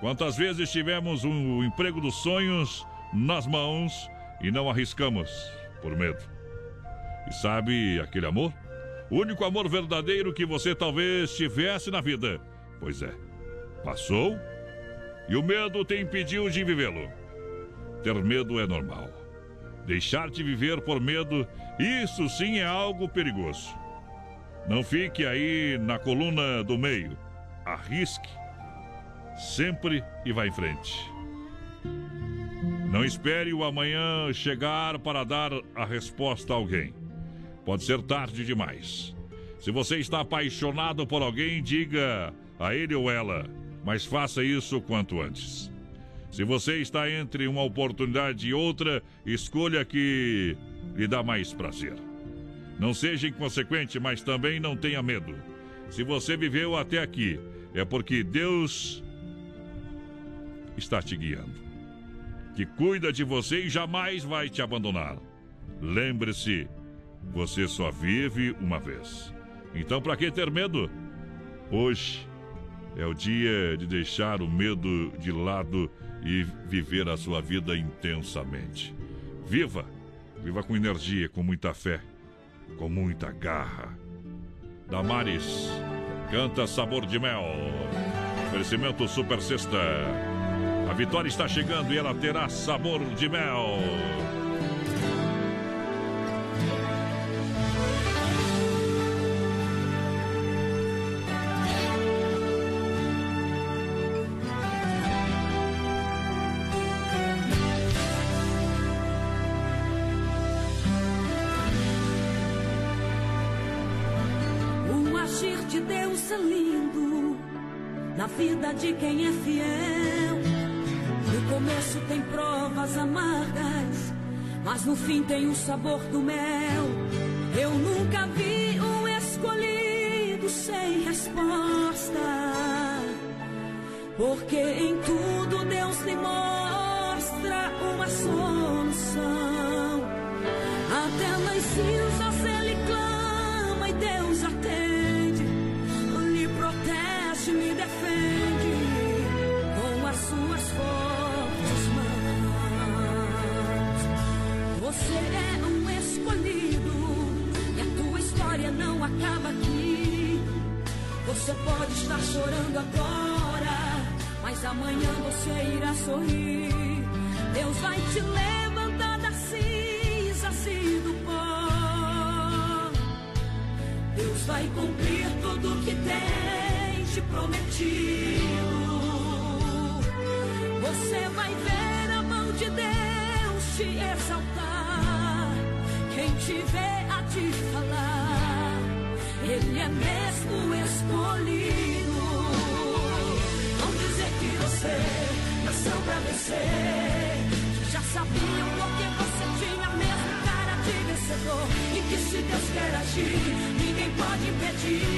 Quantas vezes tivemos um emprego dos sonhos nas mãos e não arriscamos por medo? E sabe aquele amor? O único amor verdadeiro que você talvez tivesse na vida. Pois é, passou e o medo te impediu de vivê-lo. Ter medo é normal. Deixar de viver por medo, isso sim é algo perigoso. Não fique aí na coluna do meio. Arrisque sempre e vá em frente. Não espere o amanhã chegar para dar a resposta a alguém. Pode ser tarde demais. Se você está apaixonado por alguém, diga a ele ou ela, mas faça isso quanto antes. Se você está entre uma oportunidade e outra, escolha que lhe dá mais prazer. Não seja inconsequente, mas também não tenha medo. Se você viveu até aqui, é porque Deus está te guiando. Que cuida de você e jamais vai te abandonar. Lembre-se, Você só vive uma vez. Então, para que ter medo? Hoje é o dia de deixar o medo de lado e viver a sua vida intensamente. Viva! Viva com energia, com muita fé, com muita garra. Damares, canta Sabor de Mel. Oferecimento Super Sexta. A vitória está chegando e ela terá sabor de mel. Vida de quem é fiel. No começo tem provas amargas, mas no fim tem o sabor do mel. Eu nunca vi um escolhido sem resposta, porque em tudo Deus lhe mostra uma solução. Até nas cinzas ele clama e Deus atende, Você pode estar chorando agora, mas amanhã você irá sorrir. Deus vai te levantar das cinzas e do pó. Deus vai cumprir tudo que tem te prometido. Você vai ver a mão de Deus te exaltar. Quem te vê a te falar, Ele é mesmo escolhido. Vão dizer que você nasceu pra vencer. Já sabiam porque você tinha a mesma cara de vencedor. E que se Deus quer agir, ninguém pode impedir.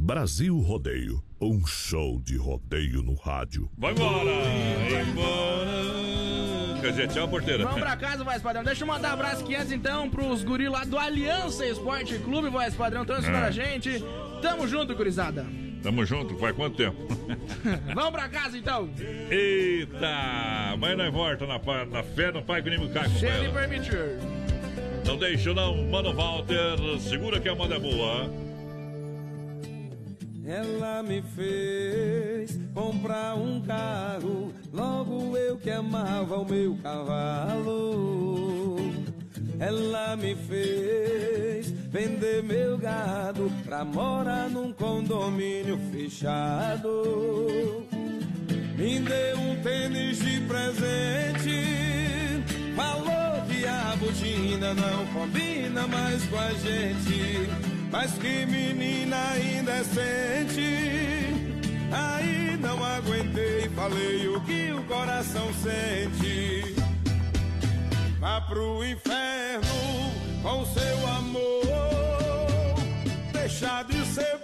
Brasil Rodeio, um show de rodeio no rádio. Vai embora! Embora! Quer dizer, tchau, porteira. Vamos pra casa, voz padrão. Deixa eu mandar um abraço aqui antes, então, pros guri lá do Aliança Esporte Clube, voz padrão, escutando É. a gente. Tamo junto, gurizada. Tamo junto, faz quanto tempo? Vamos pra casa, então. Eita! Mas nós volta na, na fé no pai que nem me cai, Se ele companheiro. permitir. Não deixa não, mano Walter. Segura que a moda é boa. Ela me fez comprar um carro, logo eu que amava o meu cavalo. Ela me fez vender meu gado pra morar num condomínio fechado. Me deu um tênis de presente, falou que a botina não combina mais com a gente. Mas que menina indecente. Aí não aguentei, falei o que o coração sente. Vá pro inferno com seu amor. Deixar de ser